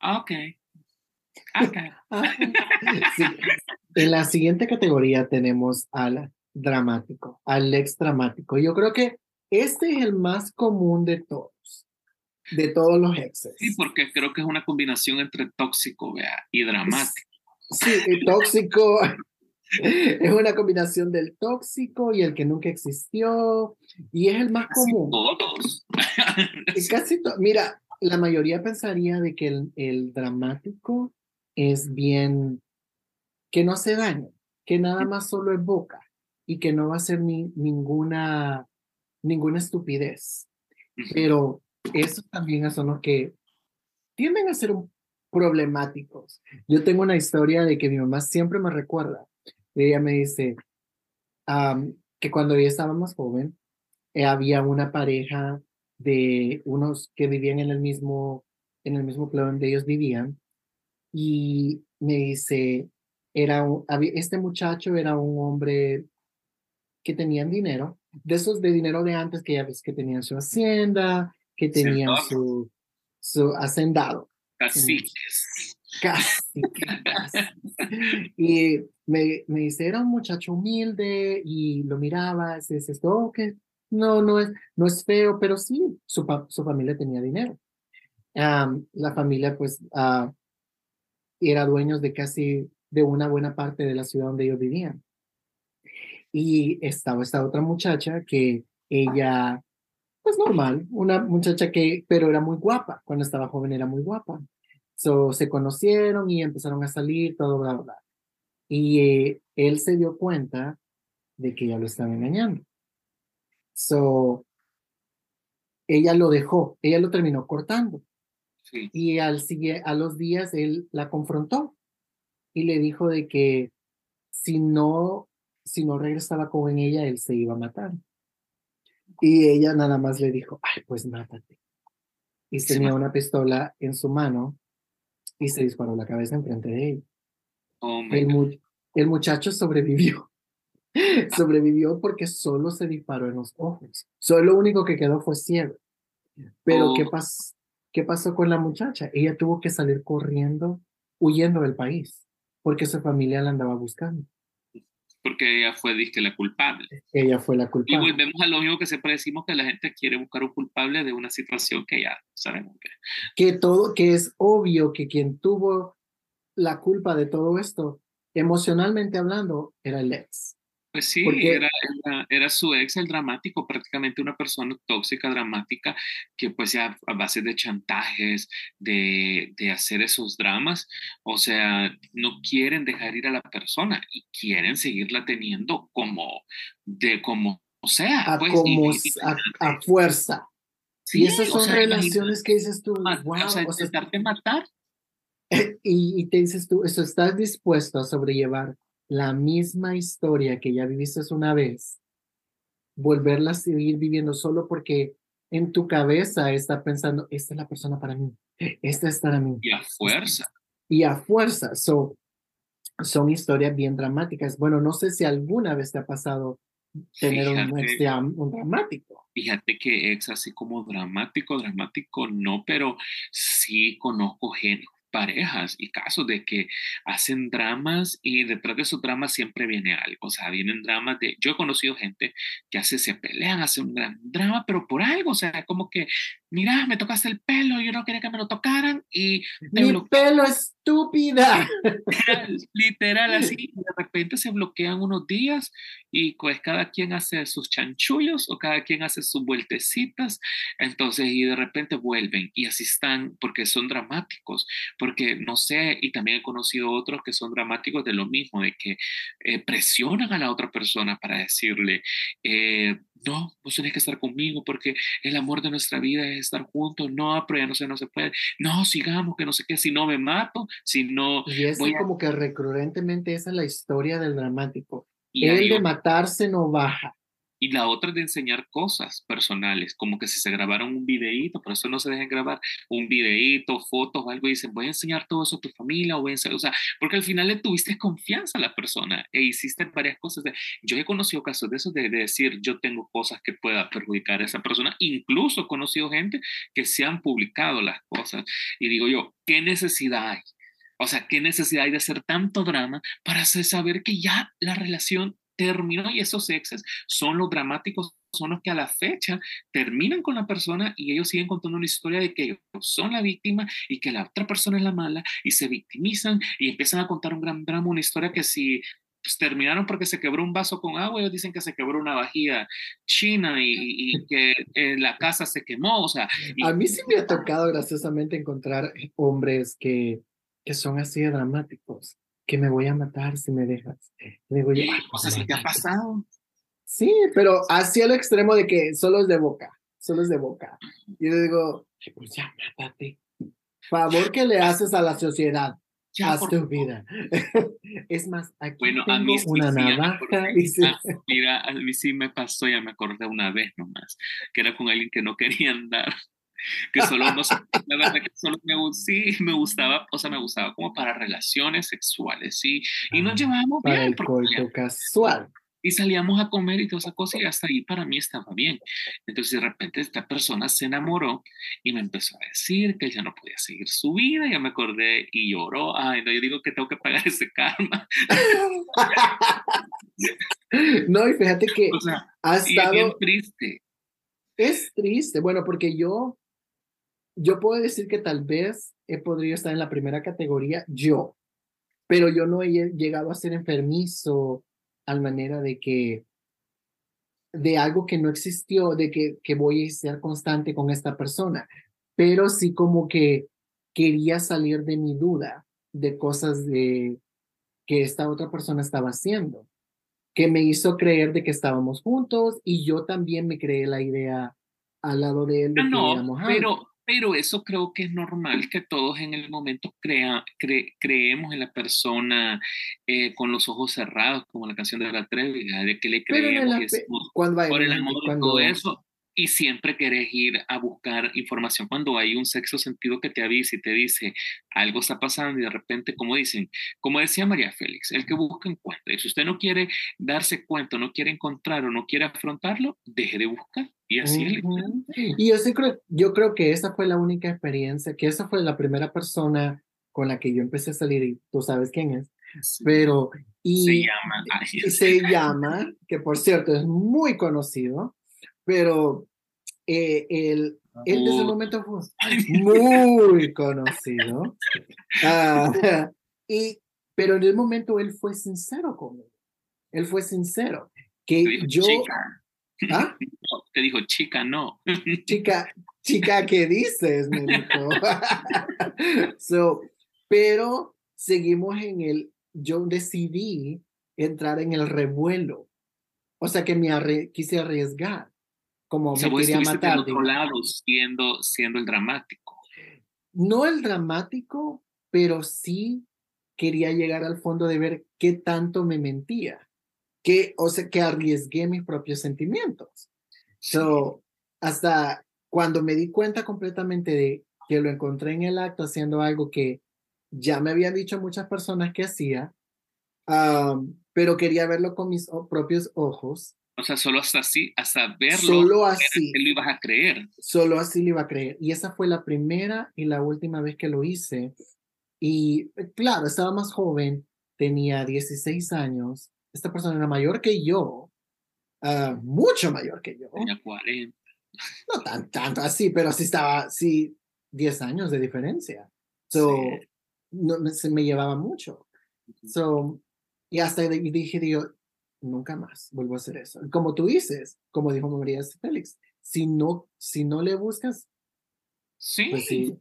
Ah, ok. Okay. (laughs) sí. En la siguiente categoría tenemos a la dramático, al ex dramático. Yo creo que este es el más común de todos, de todos los exes. Sí, porque creo que es una combinación entre tóxico vea, y dramático. Sí, el tóxico (laughs) es una combinación del tóxico y el que nunca existió, y es el más común. Todos. (laughs) Casi Mira, la mayoría pensaría de que el, el dramático es bien, que no hace daño, que nada más solo es boca y que no va a ser ni, ninguna, ninguna estupidez. Pero esos también son los que tienden a ser problemáticos. Yo tengo una historia de que mi mamá siempre me recuerda. Ella me dice que cuando ella estaba más joven, eh, había una pareja de unos que vivían en el mismo, en el mismo plano donde ellos vivían. Y me dice, era este muchacho era un hombre que tenían dinero, de esos de dinero de antes que ya ves que tenían su hacienda, que tenían su, su hacendado. Casi. Casi, casi. Y me, me dice, era un muchacho humilde y lo miraba, y dice, oh, que no, no es, no es feo, pero sí, su, su familia tenía dinero. la familia, pues, uh, era dueños de casi de una buena parte de la ciudad donde ellos vivían. Y estaba esta otra muchacha que ella, pues normal, una muchacha que, pero era muy guapa, cuando estaba joven era muy guapa. So, se conocieron y empezaron a salir, todo, bla, bla. Y eh, él se dio cuenta de que ella lo estaba engañando. So, ella lo dejó, ella lo terminó cortando. Y al, a los días él la confrontó y le dijo de que si no si no regresaba con ella, él se iba a matar. Y ella nada más le dijo, ay, pues mátate. Y tenía una pistola en su mano y se disparó la cabeza enfrente de ella. Oh el, el, muchacho sobrevivió. (laughs) sobrevivió porque solo se disparó en los ojos. Solo lo único que quedó fue ciego. Pero ¿qué, oh. pas ¿qué pasó con la muchacha? Ella tuvo que salir corriendo, huyendo del país, porque su familia la andaba buscando porque ella fue disque la culpable. Ella fue la culpable. Y volvemos a lo mismo que siempre decimos que la gente quiere buscar un culpable de una situación que ya sabemos que. Que todo, que es obvio que quien tuvo la culpa de todo esto, emocionalmente hablando, era el ex. Pues sí, era, era, su ex el dramático, prácticamente una persona tóxica, dramática, que pues ya a base de chantajes, de, de, hacer esos dramas, o sea, no quieren dejar ir a la persona y quieren seguirla teniendo como, de como sea. A, pues, como, a, fuerza. Sí, y esas son relaciones que dices tú, wow, o sea, o sea, matar. Y, y te dices tú, eso, ¿estás dispuesto a sobrellevar la misma historia que ya viviste una vez, volverla a seguir viviendo solo porque en tu cabeza está pensando, esta es la persona para mí, esta es para mí. Y a fuerza. Y a fuerza. So, son historias bien dramáticas. Bueno, no sé si alguna vez te ha pasado tener un, ex un dramático. Fíjate que ex así como dramático, dramático no, pero sí conozco gente, parejas y casos de que hacen dramas y detrás de esos dramas siempre viene algo, o sea, vienen dramas de, yo he conocido gente que hace, se pelean, hacen un gran drama, pero por algo, o sea, como que, mira, me tocaste el pelo, yo no quería que me lo tocaran y... Mi pelo estúpida. Literal, así, (laughs) de repente se bloquean unos días y pues cada quien hace sus chanchullos o cada quien hace sus vueltecitas, entonces y de repente vuelven y así están porque son dramáticos, porque no sé, y también he conocido otros que son dramáticos de lo mismo, de que eh, presionan a la otra persona para decirle, eh, no, vos tenés que estar conmigo porque el amor de nuestra vida es estar juntos, no, pero ya no se, no se puede, no, sigamos, que no sé qué, si no me mato, si no... Y es voy a- como que recurrentemente esa es la historia del dramático. y El de matarse no baja. Y la otra es de enseñar cosas personales, como que si se grabaron un videíto, por eso no se dejen grabar un videíto, fotos o algo, y dicen, voy a enseñar todo eso a tu familia, o voy a enseñar, o sea, porque al final le tuviste confianza a la persona e hiciste varias cosas. Yo he conocido casos de eso, de, de decir, yo tengo cosas que pueda perjudicar a esa persona, incluso he conocido gente que se han publicado las cosas, y digo yo, ¿qué necesidad hay? O sea, ¿qué necesidad hay de hacer tanto drama para hacer saber que ya la relación terminó y esos exes son los dramáticos, son los que a la fecha terminan con la persona y ellos siguen contando una historia de que ellos son la víctima y que la otra persona es la mala y se victimizan y empiezan a contar un gran drama, una historia que si pues, terminaron porque se quebró un vaso con agua, ellos dicen que se quebró una vajilla china y, y (laughs) que eh, la casa se quemó, o sea, y- A mí sí me ha tocado graciosamente encontrar hombres que, que son así de dramáticos, que me voy a matar si me dejas. Y digo yo, "Ay, o sea, ¿sí te ha pasado? Sí, pero hacia el extremo de que solo es de boca, solo es de boca. Y yo digo, "Ay, pues ya, mátate. Favor que le haces a la sociedad, Ya, haz tu vida. (laughs) es más, aquí Bueno, tengo a mí sí, una sí, navaja. acordé. dice. Ah, mira, a mí sí me pasó, ya me acordé una vez nomás, que era con alguien que no quería andar, que solo no, la verdad que solo me, sí, me gustaba, o sea, me gustaba como para relaciones sexuales, sí, y nos Ah, llevábamos Para bien, el porque casual. y salíamos a comer y toda esa cosa y hasta ahí para mí estaba bien. Entonces de repente esta persona se enamoró y me empezó a decir que ya no podía seguir su vida, ya me acordé y lloró, ay, no, yo digo que tengo que pagar ese karma. (laughs) no, y fíjate que O sea, ha y es bien estado, triste. es triste, bueno, porque yo, yo puedo decir que tal vez he podido estar en la primera categoría, yo, pero yo no he llegado a ser enfermizo al manera de que, de algo que no existió, de que, que voy a ser constante con esta persona, pero sí como que quería salir de mi duda de cosas de que esta otra persona estaba haciendo, que me hizo creer de que estábamos juntos y yo también me creé la idea al lado de él de Ah, no, pero, pero eso creo que es normal, que todos en el momento crea, cre- creemos en la persona eh, con los ojos cerrados, como la canción de la Trevi, de que le creemos decimos, hay por el amor cuando- todo eso, y siempre querés ir a buscar información cuando hay un sexo sentido que te avisa y te dice algo está pasando y de repente, como dicen, como decía María Félix, el que busca encuentra. Y si usted no quiere darse cuenta, no quiere encontrar o no quiere afrontarlo, deje de buscar. Y así es. Ujú. Y yo sí creo, yo creo que esa fue la única experiencia, que esa fue la primera persona con la que yo empecé a salir y tú sabes quién es, pero y se llama. y se llama, que por cierto es muy conocido, pero eh, él, él desde el Uh, momento fue (laughs) muy conocido. Ah, y, pero en el momento él fue sincero conmigo. Él fue sincero. Que yo, chica, ¿ah? (laughs) no, te dijo, chica, no. (laughs) chica, chica, ¿qué dices? Me dijo. (laughs) so, pero seguimos en el, yo decidí entrar en el revuelo. O sea que me arre- quise arriesgar, como O sea, me vos quería matar. otro lado siendo, siendo el dramático. No el dramático, pero sí quería llegar al fondo de ver qué tanto me mentía, que, o sea, que arriesgué mis propios sentimientos. So, hasta cuando me di cuenta completamente de que lo encontré en el acto haciendo algo que ya me habían dicho muchas personas que hacía, um, pero quería verlo con mis propios ojos, O sea, solo hasta así, hasta verlo, solo así, lo ibas a creer. solo así le iba a creer. Y esa fue la primera y la última vez que lo hice. Y claro, estaba más joven, tenía 16 años, esta persona era mayor que yo, ah, mucho mayor que yo. Tenía 40. No tan tanto así, pero sí estaba, sí, 10 años de diferencia. So, Sí. no, me- se me llevaba mucho. So, y hasta y dije, digo, nunca más vuelvo a hacer eso. Como tú dices, como dijo María Félix, si no, si no le buscas, Sí, pues sí,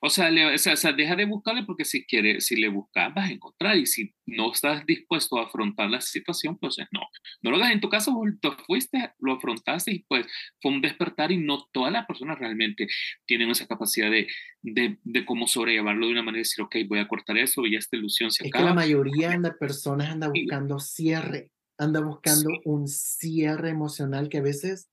O sea, o, sea, deja de buscarle porque si quiere, si le buscas vas a encontrar y si no estás dispuesto a afrontar la situación, pues no. No lo hagas en tu caso, tú fuiste, lo afrontaste y pues fue un despertar y no todas las personas realmente tienen esa capacidad de, de, de cómo sobrellevarlo de una manera y decir, ok, voy a cortar eso y ya esta ilusión se acaba. Es que la mayoría de personas anda buscando cierre, anda buscando un cierre emocional que a veces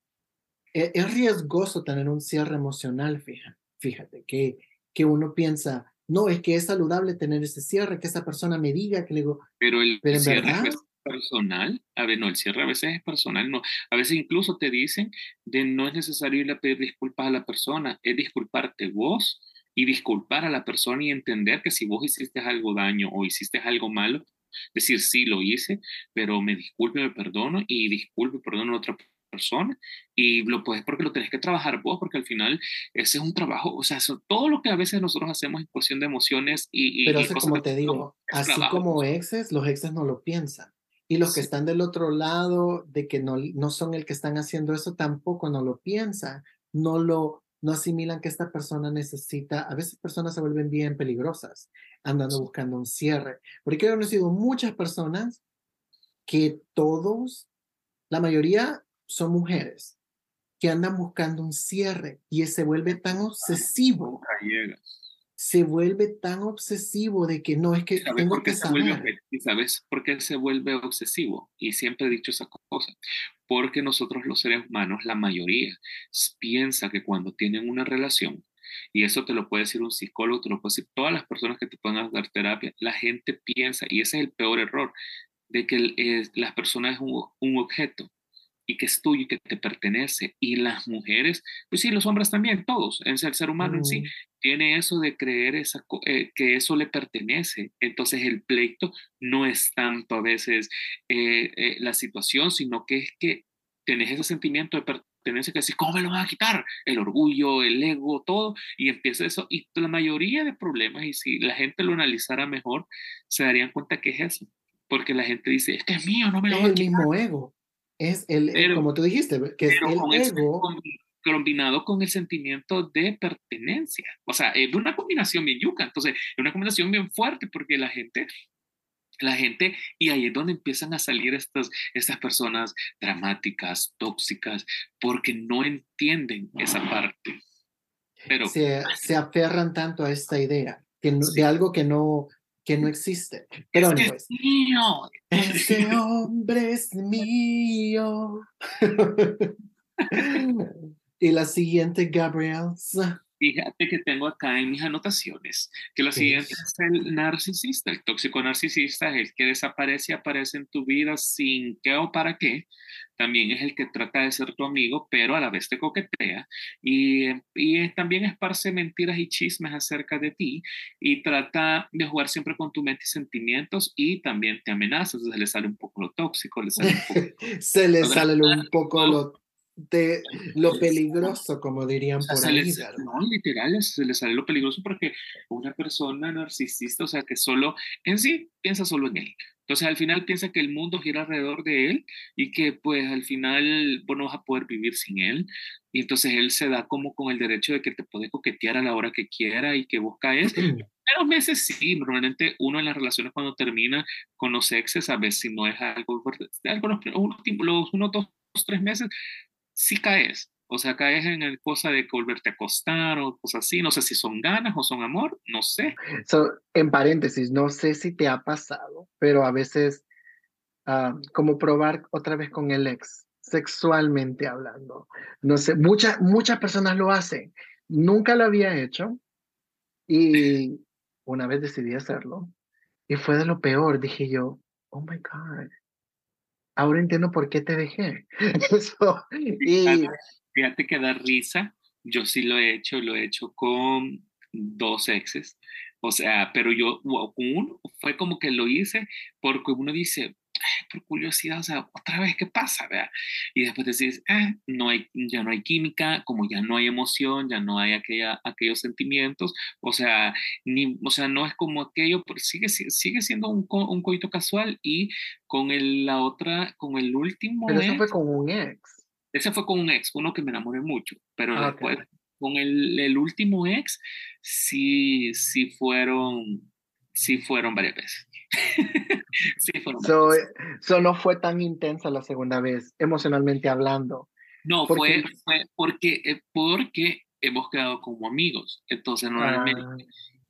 es, es riesgoso tener un cierre emocional, fíjate, fíjate que que uno piensa, no, es que es saludable tener ese cierre, que esa persona me diga que le digo, pero el cierre es personal, a ver, no, el cierre a veces es personal, no, a veces incluso te dicen de no es necesario ir a pedir disculpas a la persona, es disculparte vos y disculpar a la persona y entender que si vos hiciste algo daño o hiciste algo malo, decir sí lo hice, pero me disculpe, me perdono y disculpe, perdono a otra persona y lo puedes porque lo tenés que trabajar vos, porque al final ese es un trabajo, o sea, todo lo que a veces nosotros hacemos en cuestión de emociones y... Pero como te digo, así como exes, los exes no lo piensan. Y los que están del otro lado, de que no, no son el que están haciendo eso, tampoco no lo piensan, no lo no asimilan que esta persona necesita, a veces personas se vuelven bien peligrosas, andando buscando un cierre. Porque he conocido muchas personas que todos, la mayoría son mujeres que andan buscando un cierre y se vuelve tan obsesivo. Se vuelve tan obsesivo de que no es que tengo que saber. ¿Y sabes por qué se vuelve obsesivo? Y siempre he dicho esa cosa. Porque nosotros los seres humanos, la mayoría, piensa que cuando tienen una relación, y eso te lo puede decir un psicólogo, te lo puede decir todas las personas que te puedan dar terapia, la gente piensa, y ese es el peor error, de que las personas es un, un objeto y que es tuyo y que te pertenece. Y las mujeres, pues sí, los hombres también, todos, el ser humano en sí, mm. tiene eso de creer esa, eh, que eso le pertenece. Entonces el pleito no es tanto a veces eh, eh, la situación, sino que es que tienes ese sentimiento de pertenencia que decir, ¿cómo me lo van a quitar? El orgullo, el ego, todo, y empieza eso. Y la mayoría de problemas, y si la gente lo analizara mejor, se darían cuenta que es eso. Porque la gente dice, es que es mío, no me lo van a quitar. el mismo ego es el, eh, como tú dijiste, que es el ego. combinado con el sentimiento de pertenencia. O sea, es una combinación bien yuca. Entonces, es una combinación bien fuerte porque la gente la gente, y ahí es donde empiezan a salir estas, estas personas dramáticas, tóxicas, porque no entienden esa parte. Pero, se, se aferran tanto a esta idea que de algo que no, que no existe. Pero es es mío. Ese (laughs) hombre es mío. (laughs) y la siguiente, Gabriel. Fíjate que tengo acá en mis anotaciones que la siguiente es el narcisista. El tóxico narcisista es el que desaparece y aparece en tu vida sin qué o para qué, también es el que trata de ser tu amigo, pero a la vez te coquetea y, y también esparce mentiras y chismes acerca de ti y trata de jugar siempre con tu mente y sentimientos y también te amenaza, entonces le sale un poco lo tóxico, le sale un poco, (laughs) se le sale un poco lo de lo peligroso, como dirían por ahí. no, literal, se le sale lo peligroso porque una persona narcisista, o sea, que solo en sí piensa solo en él. Entonces al final piensa que el mundo gira alrededor de él y que pues al final vos no vas a poder vivir sin él. Y entonces él se da como con el derecho de que te puede coquetear a la hora que quiera y que busca es. Pero meses sí, normalmente uno en las relaciones cuando termina con los exes, a veces si no es algo, algo los, los unos dos, tres meses, sí caes. O sea, caes en el cosa de volverte a acostar o cosas así. No sé si son ganas o son amor, no sé. en paréntesis, no sé si te ha pasado, pero a veces, ah, como probar otra vez con el ex, sexualmente hablando. No sé, muchas, muchas personas lo hacen. Nunca lo había hecho y (laughs) una vez decidí hacerlo y fue de lo peor. Dije yo, oh my God, ahora entiendo por qué te dejé. (laughs) (laughs) Eso, y, Fíjate que da risa. Yo sí lo he hecho, lo he hecho con dos exes. O sea, pero yo, uno fue como que lo hice porque uno dice, por curiosidad, o sea, otra vez, ¿qué pasa? ¿verdad? Y después decís, eh, no hay, ya no hay química, como ya no hay emoción, ya no hay aquella, aquellos sentimientos, o sea, ni, o sea, no es como aquello, pero sigue, sigue siendo un, un coito casual y con el, la otra, con el último... Pero eso fue con un ex. Ese fue con un ex, uno que me enamoré mucho, pero ah, después, con el, el, último ex, sí, sí fueron, sí fueron varias veces. Sí fueron varias so, no fue tan intensa la segunda vez, emocionalmente hablando. No, fue, fue porque, eh, porque hemos quedado como amigos. Entonces, normalmente, ah.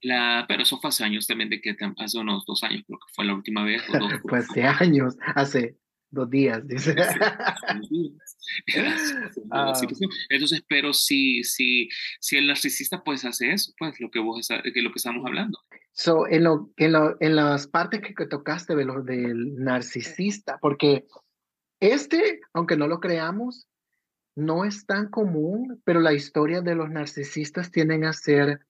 la, pero eso fue hace años también, de que hace unos dos años, creo que fue la última vez. Dos, (laughs) fue hace años, hace dos días, dice. Entonces, pero si, si, si el narcisista pues hace eso, pues lo que vos que lo que estamos hablando. So, en, lo, en, lo, en las partes que, que tocaste de lo del narcisista, porque este, aunque no lo creamos, no es tan común, pero la historia de los narcisistas tienden a ser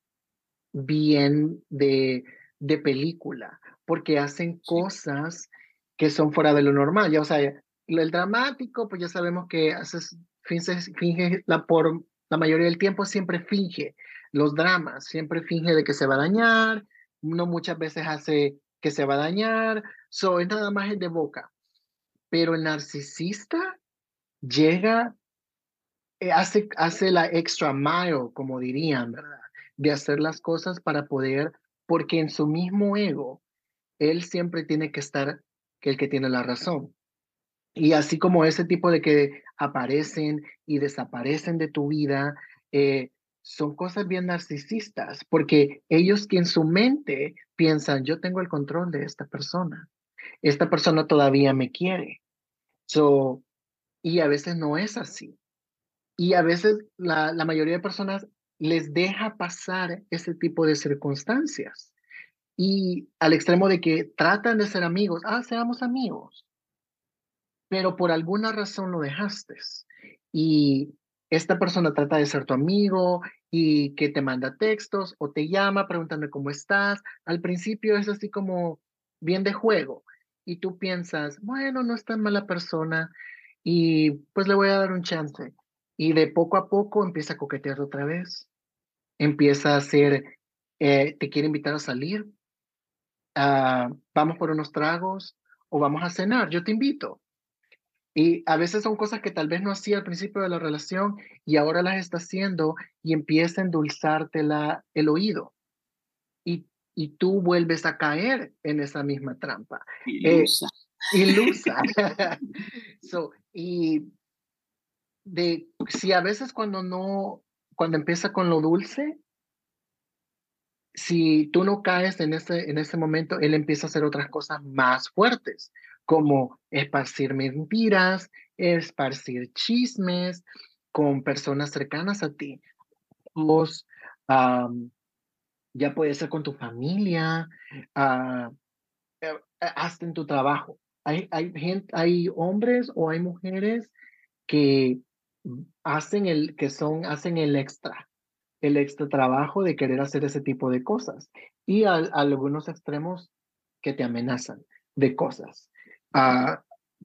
bien de, de película, porque hacen cosas que son fuera de lo normal. Ya, o sea, el dramático, pues ya sabemos que haces, finge, la, por la mayoría del tiempo siempre finge los dramas, siempre finge de que se va a dañar, no muchas veces hace que se va a dañar, so, es nada más de boca. Pero el narcisista llega eh, hace, hace la extra mile, como dirían. De hacer las cosas para poder, porque en su mismo ego, él siempre tiene que estar que el que tiene la razón. Y así como ese tipo de que aparecen y desaparecen de tu vida, eh, son cosas bien narcisistas, porque ellos que en su mente piensan, yo tengo el control de esta persona, esta persona todavía me quiere. Y a veces no es así. Y a veces la, la mayoría de personas les deja pasar ese tipo de circunstancias. Y al extremo de que tratan de ser amigos, ah, seamos amigos. Pero por alguna razón lo dejaste. Y esta persona trata de ser tu amigo y que te manda textos o te llama preguntando cómo estás. Al principio es así como bien de juego. Y tú piensas, bueno, no es tan mala persona y pues le voy a dar un chance. Y de poco a poco empieza a coquetear otra vez. Empieza a hacer, eh, te quiere invitar a salir. Ah, vamos por unos tragos o vamos a cenar, yo te invito. Y a veces son cosas que tal vez no hacía al principio de la relación y ahora las está haciendo y empieza a endulzarte la, el oído. Y, y tú vuelves a caer en esa misma trampa. Ilusa. Eh, ilusa. (laughs) (laughs) so, y de si a veces cuando no, cuando empieza con lo dulce, si tú no caes en ese, en ese momento, él empieza a hacer otras cosas más fuertes, como esparcir mentiras, esparcir chismes con personas cercanas a ti. Vos, ya puede ser con tu familia, uh, hasta en tu trabajo. Hay, hay, gente, hay hombres o hay mujeres que hacen el, que son, hacen el extra, el extra trabajo de querer hacer ese tipo de cosas. Y a, algunos extremos que te amenazan de cosas uh,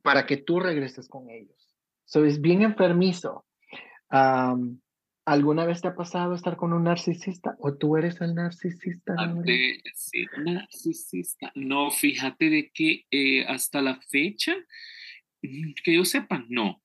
para que tú regreses con ellos. So, es bien enfermizo. Um, ¿Alguna vez te ha pasado estar con un narcisista o tú eres el narcisista? sí, narcisista. No, fíjate de que eh, hasta la fecha, mm, que yo sepa, no.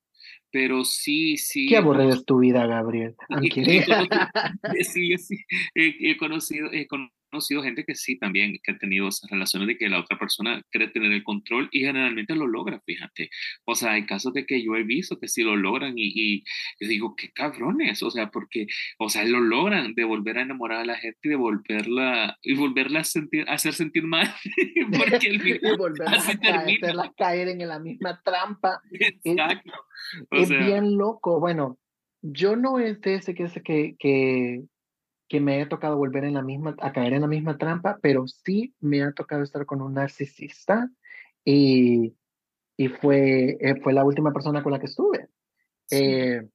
Pero sí, sí. Qué aburrida es tu vida, Gabriel. (laughs) (laughs) sí, sí. He, conocido, he conocido gente que sí también, que ha tenido esas relaciones de que la otra persona quiere tener el control y generalmente lo logra, fíjate. O sea, hay casos de que yo he visto que sí lo logran y, y yo digo, qué cabrones, o sea, porque, o sea, lo logran de volver a enamorar a la gente y de volverla, y volverla a, sentir, a hacer sentir mal, (laughs) porque el y volver a hacerla caer en la misma trampa. Exacto. Es, bien loco. Bueno, yo no es de ese que, que, que que me haya tocado volver en la misma, a caer en la misma trampa, pero sí me ha tocado estar con un narcisista y, y fue, eh, fue la última persona con la que estuve. Eh,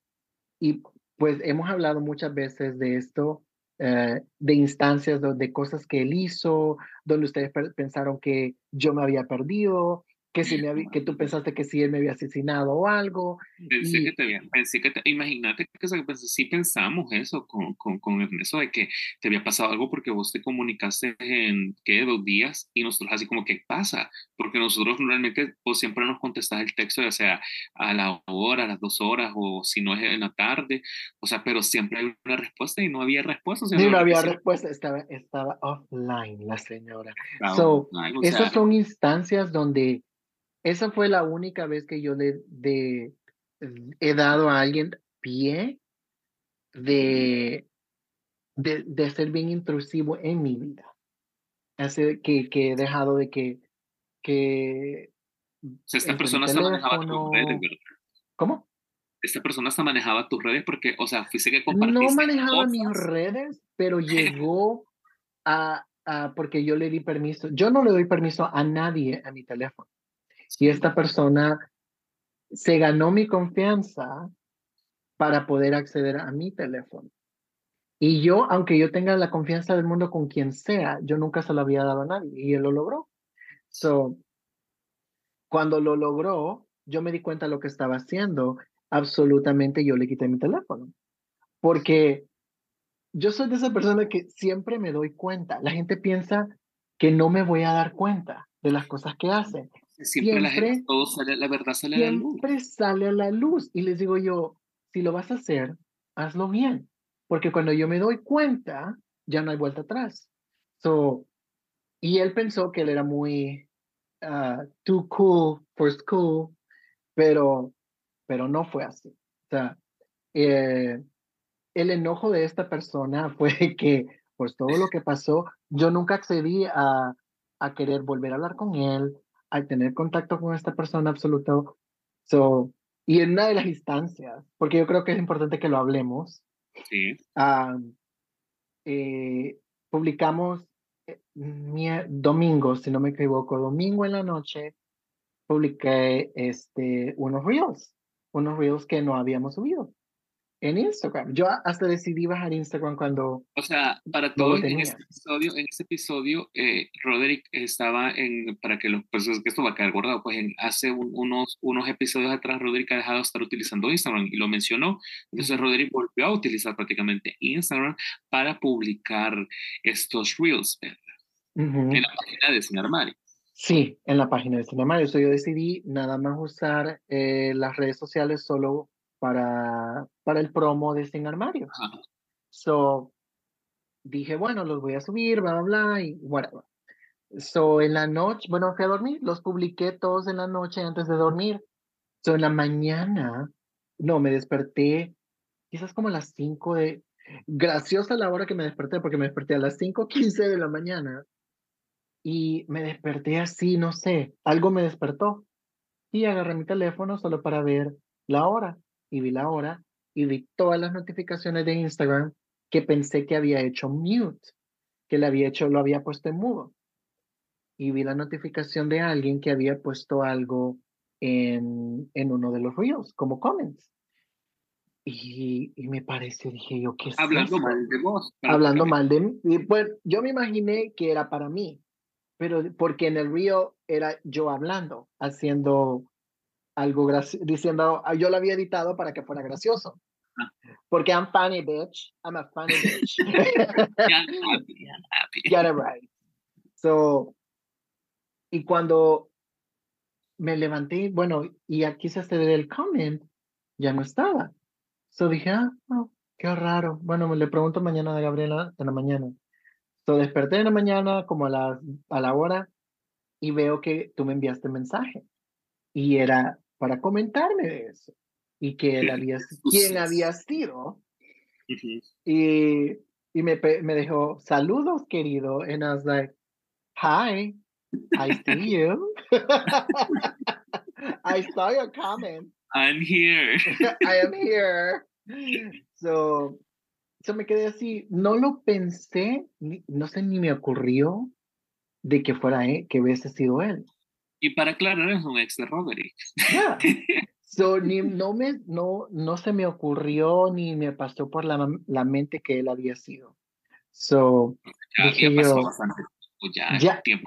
y pues hemos hablado muchas veces de esto, eh, de instancias, de, de, cosas que él hizo, donde ustedes pensaron que yo me había perdido que, si me que tú pensaste que si él me había asesinado o algo. Pensé que te había, pensé que te, imagínate que sí pensamos eso con, con, con Ernesto, de que te había pasado algo porque vos te comunicaste en, ¿qué? Dos días y nosotros así como, ¿qué pasa? Porque nosotros normalmente vos siempre nos contestas el texto, ya sea a la hora, a las dos horas o si no es en la tarde, o sea, pero siempre hay una respuesta y no había respuesta. O no había respuesta, estaba, estaba offline la señora. so, esas son instancias donde esa fue la única vez que yo le de, he dado a alguien pie de, de, de, ser bien intrusivo en mi vida. Hace que, que he dejado de que... que esta persona se manejaba tus redes, ¿Cómo? Esta persona se manejaba tus redes porque, o sea, fuiste que compartiste No manejaba mis redes, pero (laughs) llegó a, a, porque yo le di permiso. Yo no le doy permiso a nadie a mi teléfono. Y esta persona se ganó mi confianza para poder acceder a mi teléfono. Y yo, aunque yo tenga la confianza del mundo con quien sea, yo nunca se lo había dado a nadie y él lo logró. So, cuando lo logró, yo me di cuenta de lo que estaba haciendo. Absolutamente yo le quité mi teléfono. Porque yo soy de esa persona que siempre me doy cuenta. La gente piensa que no me voy a dar cuenta de las cosas que hace. Siempre, la, gente, todo sale, la verdad sale a la luz. Siempre sale a la luz. Y les digo yo, si lo vas a hacer, hazlo bien. Porque cuando yo me doy cuenta, ya no hay vuelta atrás. So, y él pensó que él era muy uh, too cool for school, pero, pero no fue así. O sea, eh, el enojo de esta persona (laughs) fue que, pues todo lo que pasó, yo nunca accedí a, a querer volver a hablar con él, al tener contacto con esta persona absoluto. So, y en una de las instancias, porque yo creo que es importante que lo hablemos, sí. eh, publicamos eh, domingo, si no me equivoco, domingo en la noche, publiqué este, unos reels, unos reels que no habíamos subido en Instagram. Yo hasta decidí bajar Instagram cuando... O sea, para todo en este episodio, en este episodio, eh, Roderick estaba en, para que los, pues que esto va a quedar guardado, pues en, hace unos, unos episodios atrás Roderick ha dejado de estar utilizando Instagram y lo mencionó. Entonces Roderick volvió a utilizar prácticamente Instagram para publicar estos reels en la página de Sin Armario. Sí, en la página de Sin Armario. yo decidí nada más usar eh, las redes sociales solo para, para el promo de Sin Armario. So, dije, bueno, los voy a subir, bla, bla, bla, y whatever. So, en la noche, bueno, fui a dormir, los publiqué todos en la noche antes de dormir. So, en la mañana, no, me desperté quizás como a las 5 de... Graciosa la hora que me desperté, porque me desperté a las 5.15 de la mañana y me desperté así, no sé, algo me despertó y agarré mi teléfono solo para ver la hora y vi la hora y vi todas las notificaciones de Instagram que pensé que había hecho mute, que le había hecho, lo había puesto en mudo. Y vi la notificación de alguien que había puesto algo en, en uno de los reels, como comments. Y, y me parece, dije yo, ¿qué es Hablando mal de vos. Hablando mal de mí. Y pues yo me imaginé que era para mí, pero porque en el reel era yo hablando, haciendo algo diciendo, ah, yo lo había editado para que fuera gracioso. Ah. Porque I'm funny, bitch. I'm a funny bitch. (laughs) Get it right. So, y cuando me levanté, bueno, y aquí se hace el comment, ya no estaba. So dije, ah, qué raro. Bueno, le pregunto mañana a Gabriela en la mañana. So desperté en la mañana como a la, a la hora y veo que tú me enviaste mensaje. Y era para comentarme de eso y que él había, quién había sido. Y, y me, me dejó, saludos, querido. And I was like, hi, I see (laughs) you. (laughs) I saw your comment. I'm here. (laughs) I am here. So, so me quedé así. No lo pensé, no sé ni me ocurrió de que fuera él, que hubiese sido él. Y para aclarar, es un ex de Roderick. (laughs) So, ni, no, me, no, no se me ocurrió ni me pasó por la, la mente que él había sido. So, ya dije yo, bastante, ya, ya tiempo.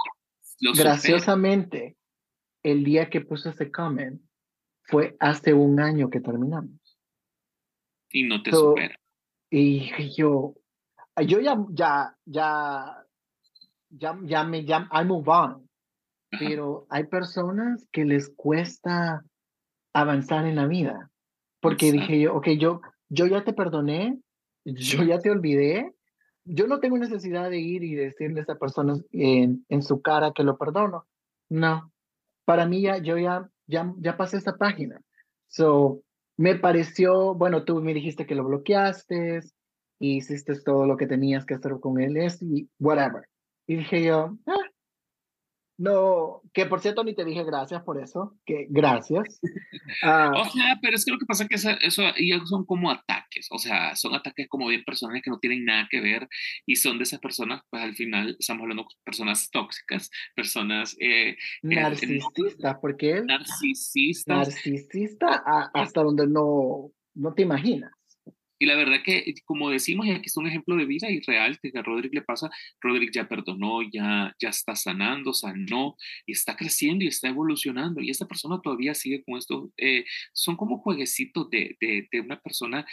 graciosamente, el día que puse ese comment fue hace un año que terminamos. Y no te supera. Y yo, yo ya, ya, ya, ya, ya me, ya, I move on. Pero hay personas que les cuesta avanzar en la vida. Porque dije yo, ok, yo, yo ya te perdoné, yo ya te olvidé, yo no tengo necesidad de ir y decirle a esa persona en, en su cara que lo perdono. No, para mí ya, yo ya, ya, ya pasé esa página. So, me pareció, bueno, tú me dijiste que lo bloqueaste, y hiciste todo lo que tenías que hacer con él, es y whatever. Y dije yo, ah, no, que por cierto ni te dije gracias por eso, que gracias. Uh, (laughs) o sea, pero es que lo que pasa es que eso, eso ellos son como ataques, o sea, son ataques como bien personales que no tienen nada que ver y son de esas personas, pues al final estamos hablando de personas tóxicas, personas... Eh, narcisistas, porque él... Narcisistas. Narcisista hasta donde no, no te imaginas. Y la verdad que, como decimos, y aquí es un ejemplo de vida y real que a Roderick le pasa, Roderick ya perdonó, ya, ya está sanando, sanó, y está creciendo y está evolucionando. Y esta persona todavía sigue con esto. Eh, son como jueguecitos de, de, de una persona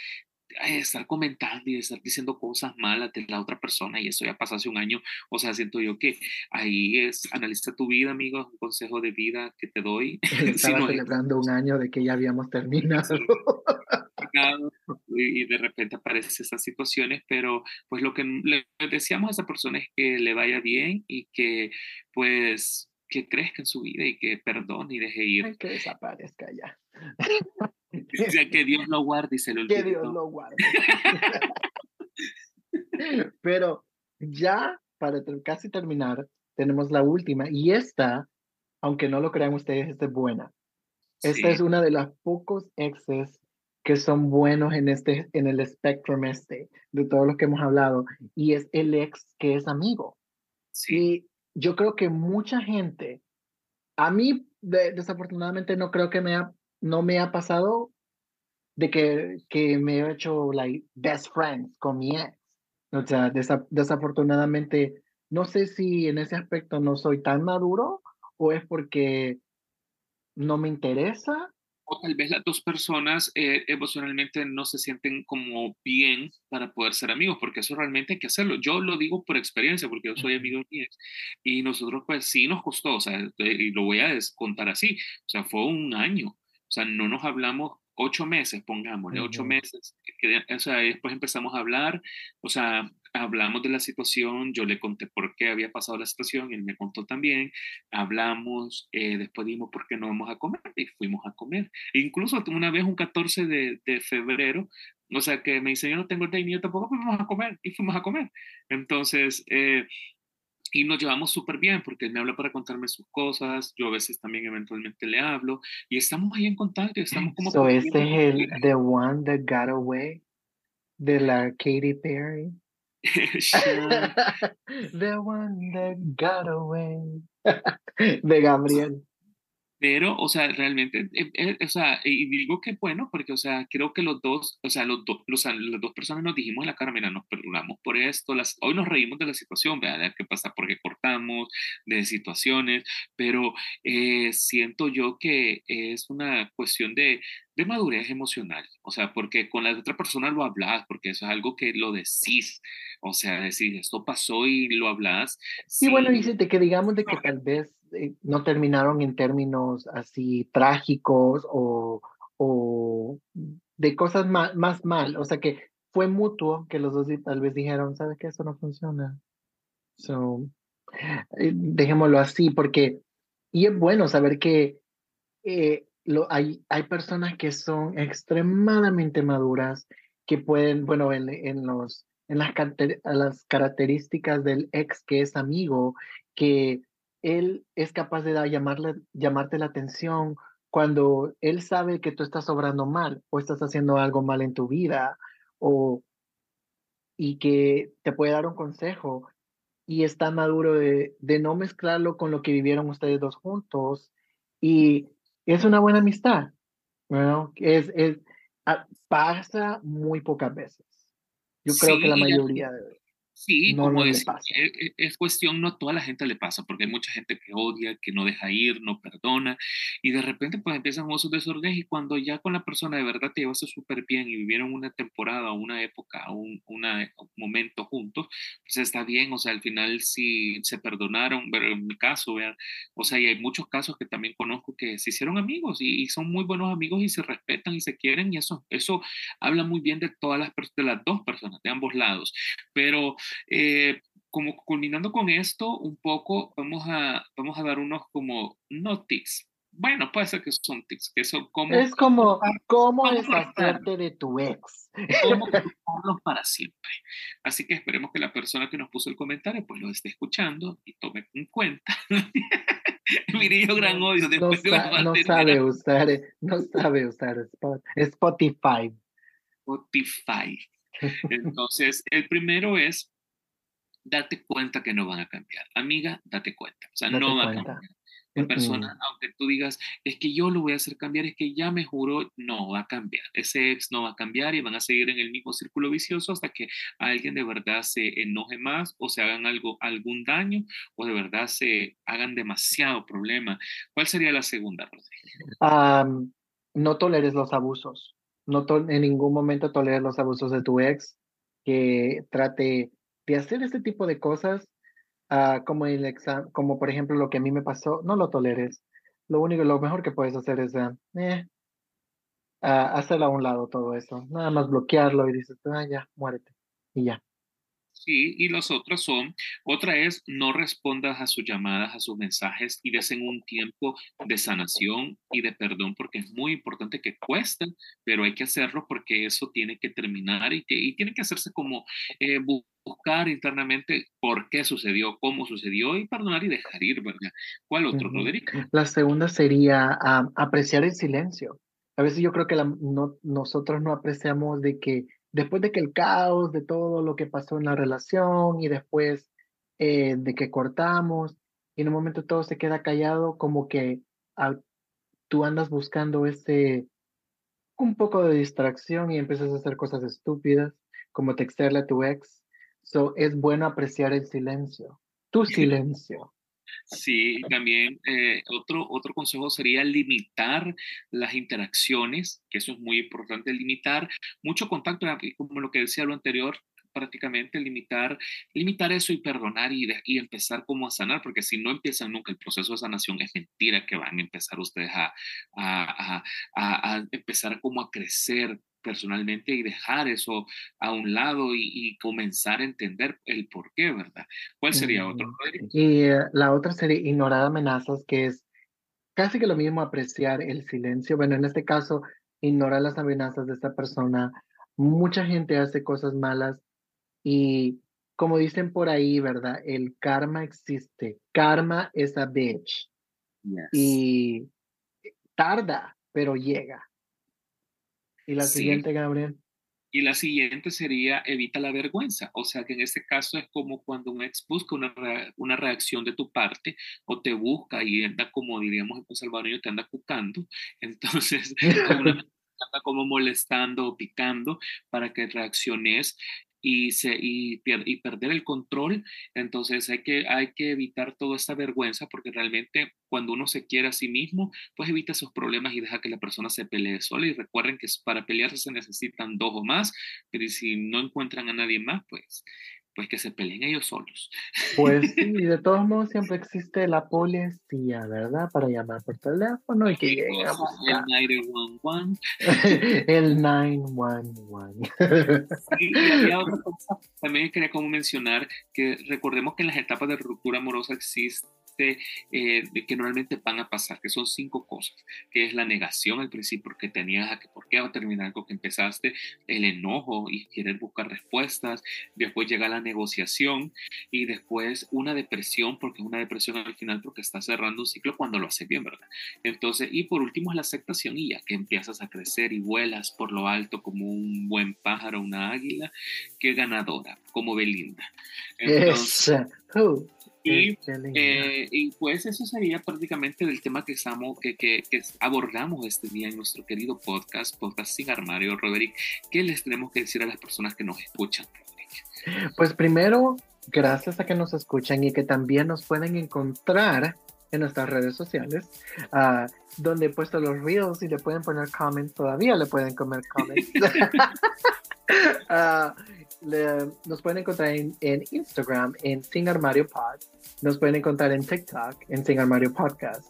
eh, estar comentando y estar diciendo cosas malas de la otra persona y eso ya pasó hace un año, o sea, siento yo que ahí es, analiza tu vida, amigo, un consejo de vida que te doy. (laughs) Estaba celebrando un año de que ya habíamos terminado (laughs) y de repente aparecen esas situaciones, pero pues lo que le deseamos a esa persona es que le vaya bien y que pues que crezca en su vida y que perdone y deje ir. que desaparezca ya. (laughs) que Dios lo guarde y se lo olvide. Que Dios lo guarde. (laughs) pero ya para casi terminar, tenemos la última y esta, aunque no lo crean ustedes, es buena. Esta es una de las pocos exes que son buenos en, este, en el espectro este, de todos los que hemos hablado, y es el ex que es amigo. Sí. yo creo que mucha gente, a mí desafortunadamente no creo que me ha, no me ha pasado de que, que me he hecho like best friends con mi ex. O sea, desafortunadamente, no sé si en ese aspecto no soy tan maduro o es porque no me interesa o tal vez las dos personas eh, emocionalmente no se sienten como bien para poder ser amigos, porque eso realmente hay que hacerlo. Yo lo digo por experiencia, porque yo soy amigo ex, y nosotros pues sí nos costó, o sea, y lo voy a contar así, o sea, fue un año, o sea, no nos hablamos ocho meses, pongámosle, ocho meses, o sea, después empezamos a hablar, o sea, hablamos de la situación, yo le conté por qué había pasado la situación, él me contó también, hablamos, eh, después dijimos por qué no vamos a comer y fuimos a comer. E incluso una vez un 14 de, de, febrero, o sea que me dice, yo no tengo el y yo tampoco, pues vamos a comer y fuimos a comer. Entonces, eh, y nos llevamos súper bien porque él me habla para contarme sus cosas, yo a veces también eventualmente le hablo y estamos ahí en contacto, estamos como... So este es el The One That Got Away de la Katy Perry. (laughs) (laughs) The one that got away. (laughs) De Gabriel. Pero, o sea, realmente, eh, eh, o sea, y digo que bueno, porque, o sea, creo que los dos, o sea, los, dos los, las dos personas nos dijimos en la cara, mira, nos perdonamos por esto, las, hoy nos reímos de la situación, ¿verdad? ¿Qué pasa? Porque cortamos, de situaciones, pero eh, siento yo que es una cuestión de, de madurez emocional, o sea, porque con la otra persona lo hablas, porque eso es algo que lo decís, o sea, decir, esto pasó y lo hablas. Sí, bueno, dice que digamos de que tal vez eh, no terminaron en términos así trágicos o, o de cosas más, más mal, o sea que fue mutuo que los dos tal vez dijeron, ¿sabes qué? Eso no funciona. So, eh, dejémoslo así, porque, y es bueno saber que eh, lo, hay, hay personas que son extremadamente maduras, que pueden, bueno, en, en los, en las, las características del ex que es amigo, que él es capaz de llamarle, llamarte la atención cuando él sabe que tú estás obrando mal o estás haciendo algo mal en tu vida o y que te puede dar un consejo y está maduro de, de no mezclarlo con lo que vivieron ustedes dos juntos y es una buena amistad, ¿no? Es, es, ah, pasa muy pocas veces. Yo creo que la mayoría de Sí, no, como no le es, pasa. es, es cuestión, no a toda la gente le pasa, porque hay mucha gente que odia, que no deja ir, no perdona, y de repente pues empiezan esos desórdenes y cuando ya con la persona de verdad te llevaste súper bien y vivieron una temporada, una época, un, una, un momento juntos, pues está bien, o sea, al final sí se perdonaron, pero en mi caso, vean, o sea, y hay muchos casos que también conozco que se hicieron amigos y, y son muy buenos amigos y se respetan y se quieren y eso, eso habla muy bien de todas las, de las dos personas, de ambos lados, pero eh, como culminando con esto, un poco vamos a, vamos a dar unos como, no tips. Bueno, puede ser que son tips, que son como, Es como, ¿cómo ¿Cómo deshacerte de tu ex? cómo (laughs) para siempre. Así que esperemos que la persona que nos puso el comentario pues lo esté escuchando y tome en cuenta. (laughs) Mire, yo gran odio No, después de sa- la no sabe usar, no sabe usar Spot- Spotify. Spotify. (laughs) Entonces, el primero es date cuenta que no van a cambiar. Amiga, date cuenta. O sea, Date no va a cambiar. La persona, aunque tú digas, es que yo lo voy a hacer cambiar, es que ya me juró, no va a cambiar. Ese ex no va a cambiar y van a seguir en el mismo círculo vicioso hasta que alguien de verdad se enoje más o se hagan algo, algún daño o de verdad se hagan demasiado problema. ¿Cuál sería la segunda? Am, no toleres los abusos. No to- en ningún momento toleres los abusos de tu ex, que trate de hacer este tipo de cosas, ah, como el exa- como por ejemplo lo que a mí me pasó, no lo toleres. Lo único, lo mejor que puedes hacer es ah, eh, ah, hacerlo a un lado todo eso. Nada más bloquearlo y dices, ah, ya, muérete. Y ya. Sí, y los otros son, otra es no respondas a sus llamadas, a sus mensajes y desen un tiempo de sanación y de perdón porque es muy importante que cueste, pero hay que hacerlo porque eso tiene que terminar y, que, y tiene que hacerse como eh, bu- buscar internamente por qué sucedió, cómo sucedió y perdonar y dejar ir, ¿verdad? ¿Cuál otro. Roderick? La segunda sería ah, apreciar el silencio. A veces yo creo que la- no, nosotros no apreciamos de que después de que el caos de todo lo que pasó en la relación y después eh, de que cortamos y en un momento todo se queda callado, como que ah, tú andas buscando ese un poco de distracción y empiezas a hacer cosas estúpidas, como textearle a tu ex. So, es bueno apreciar el silencio, tu silencio. Sí, también eh, otro, otro consejo sería limitar las interacciones, que eso es muy importante, limitar mucho contacto, como lo que decía lo anterior, prácticamente limitar, limitar eso y perdonar y, y empezar como a sanar, porque si no empiezan nunca el proceso de sanación, es mentira que van a empezar ustedes a, a, a- a empezar como a crecer personalmente y dejar eso a un lado y, y comenzar a entender el por qué, ¿verdad? ¿Cuál sería otro? Y eh, la otra sería ignorar amenazas, que es casi que lo mismo apreciar el silencio. Bueno, en este caso, ignorar las amenazas de esta persona. Mucha gente hace cosas malas y como dicen por ahí, ¿verdad? El karma existe. Karma es a bitch. Yes. Y tarda, pero llega. Y la Sí. siguiente, Gabriel. Y la siguiente sería evita la vergüenza. O sea que en este caso es como cuando un ex busca una, rea- una reacción de tu parte o te busca y anda como diríamos en salvadoreño, te anda cucando. (laughs) Entonces, una (laughs) anda como molestando o picando para que reacciones y, se, y, y perder el control. Entonces hay que, hay que evitar toda esta vergüenza porque realmente cuando uno se quiere a sí mismo, pues evita esos problemas y deja que la persona se pelee sola. Y recuerden que para pelearse se necesitan dos o más, pero si no encuentran a nadie más, pues, pues que se peleen ellos solos. Pues sí, (laughs) de todos modos siempre existe la policía, ¿verdad? Para llamar por teléfono y que lleguen a (laughs) buscar. (laughs) El 911. El 911. Y, y había otra cosa, también quería como mencionar que recordemos que en las etapas de ruptura amorosa existe eh, que normalmente van a pasar, que son cinco cosas, que es la negación al principio que tenías a que por qué va a terminar con que empezaste, el enojo y querer buscar respuestas, después llega la negociación y después una depresión, porque es una depresión al final porque estás cerrando un ciclo cuando lo haces bien, ¿verdad? Entonces, y por último es la aceptación y ya que empiezas a crecer y vuelas por lo alto como un buen pájaro, una águila, que ganadora, como Belinda. Entonces. Uh, y, qué eh, y pues eso sería prácticamente el tema que, estamos, que, que, que abordamos este día en nuestro querido podcast, Podcast Sin Armario, Roderick. ¿Qué les tenemos que decir a las personas que nos escuchan? Pues primero, gracias a que nos escuchan y que también nos pueden encontrar en nuestras redes sociales, uh, donde he puesto los reels y le pueden poner comments, todavía le pueden comer comments. uh, (laughs) (laughs) le, nos pueden encontrar en, en, Instagram, en Sin Armario Pod, nos pueden encontrar en TikTok, en Sin Armario Podcast.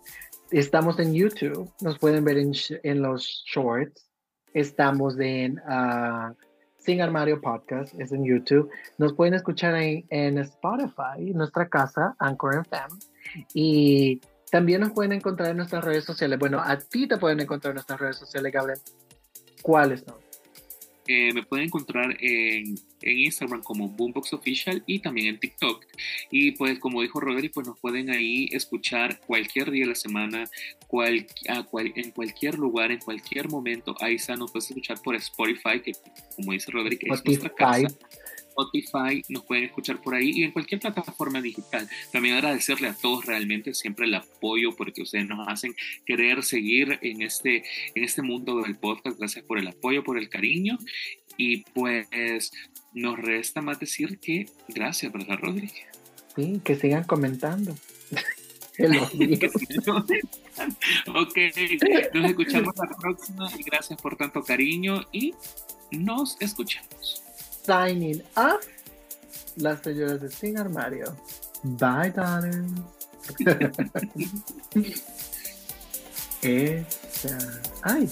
Estamos en YouTube, nos pueden ver en, en los shorts. Estamos en uh, Sin Armario Podcast, es en YouTube. Nos pueden escuchar en, en Spotify, nuestra casa, Anchor FM. Y también nos pueden encontrar en nuestras redes sociales. Bueno, a ti te pueden encontrar en nuestras redes sociales, Gabriel. ¿Cuáles son? Eh, me pueden encontrar en, en, Instagram como Boombox Official y también en TikTok. Y pues como dijo Rodri, pues nos pueden ahí escuchar cualquier día de la semana, cual, a cual, en cualquier lugar, en cualquier momento. Ahí está, nos puedes escuchar por Spotify, que como dice Rodri, es nuestra casa. Spotify, nos pueden escuchar por ahí y en cualquier plataforma digital. También agradecerle a todos realmente siempre el apoyo porque ustedes nos hacen querer seguir en este, en este mundo del podcast. Gracias por el apoyo, por el cariño y pues nos resta más decir que gracias, ¿verdad, Rodríguez? Sí, que sigan comentando. (laughs) (laughs) ok, nos escuchamos la próxima y gracias por tanto cariño y nos escuchamos signing off, las señoras de Sin Armario. Bye, darling. (laughs) Esa. Ay.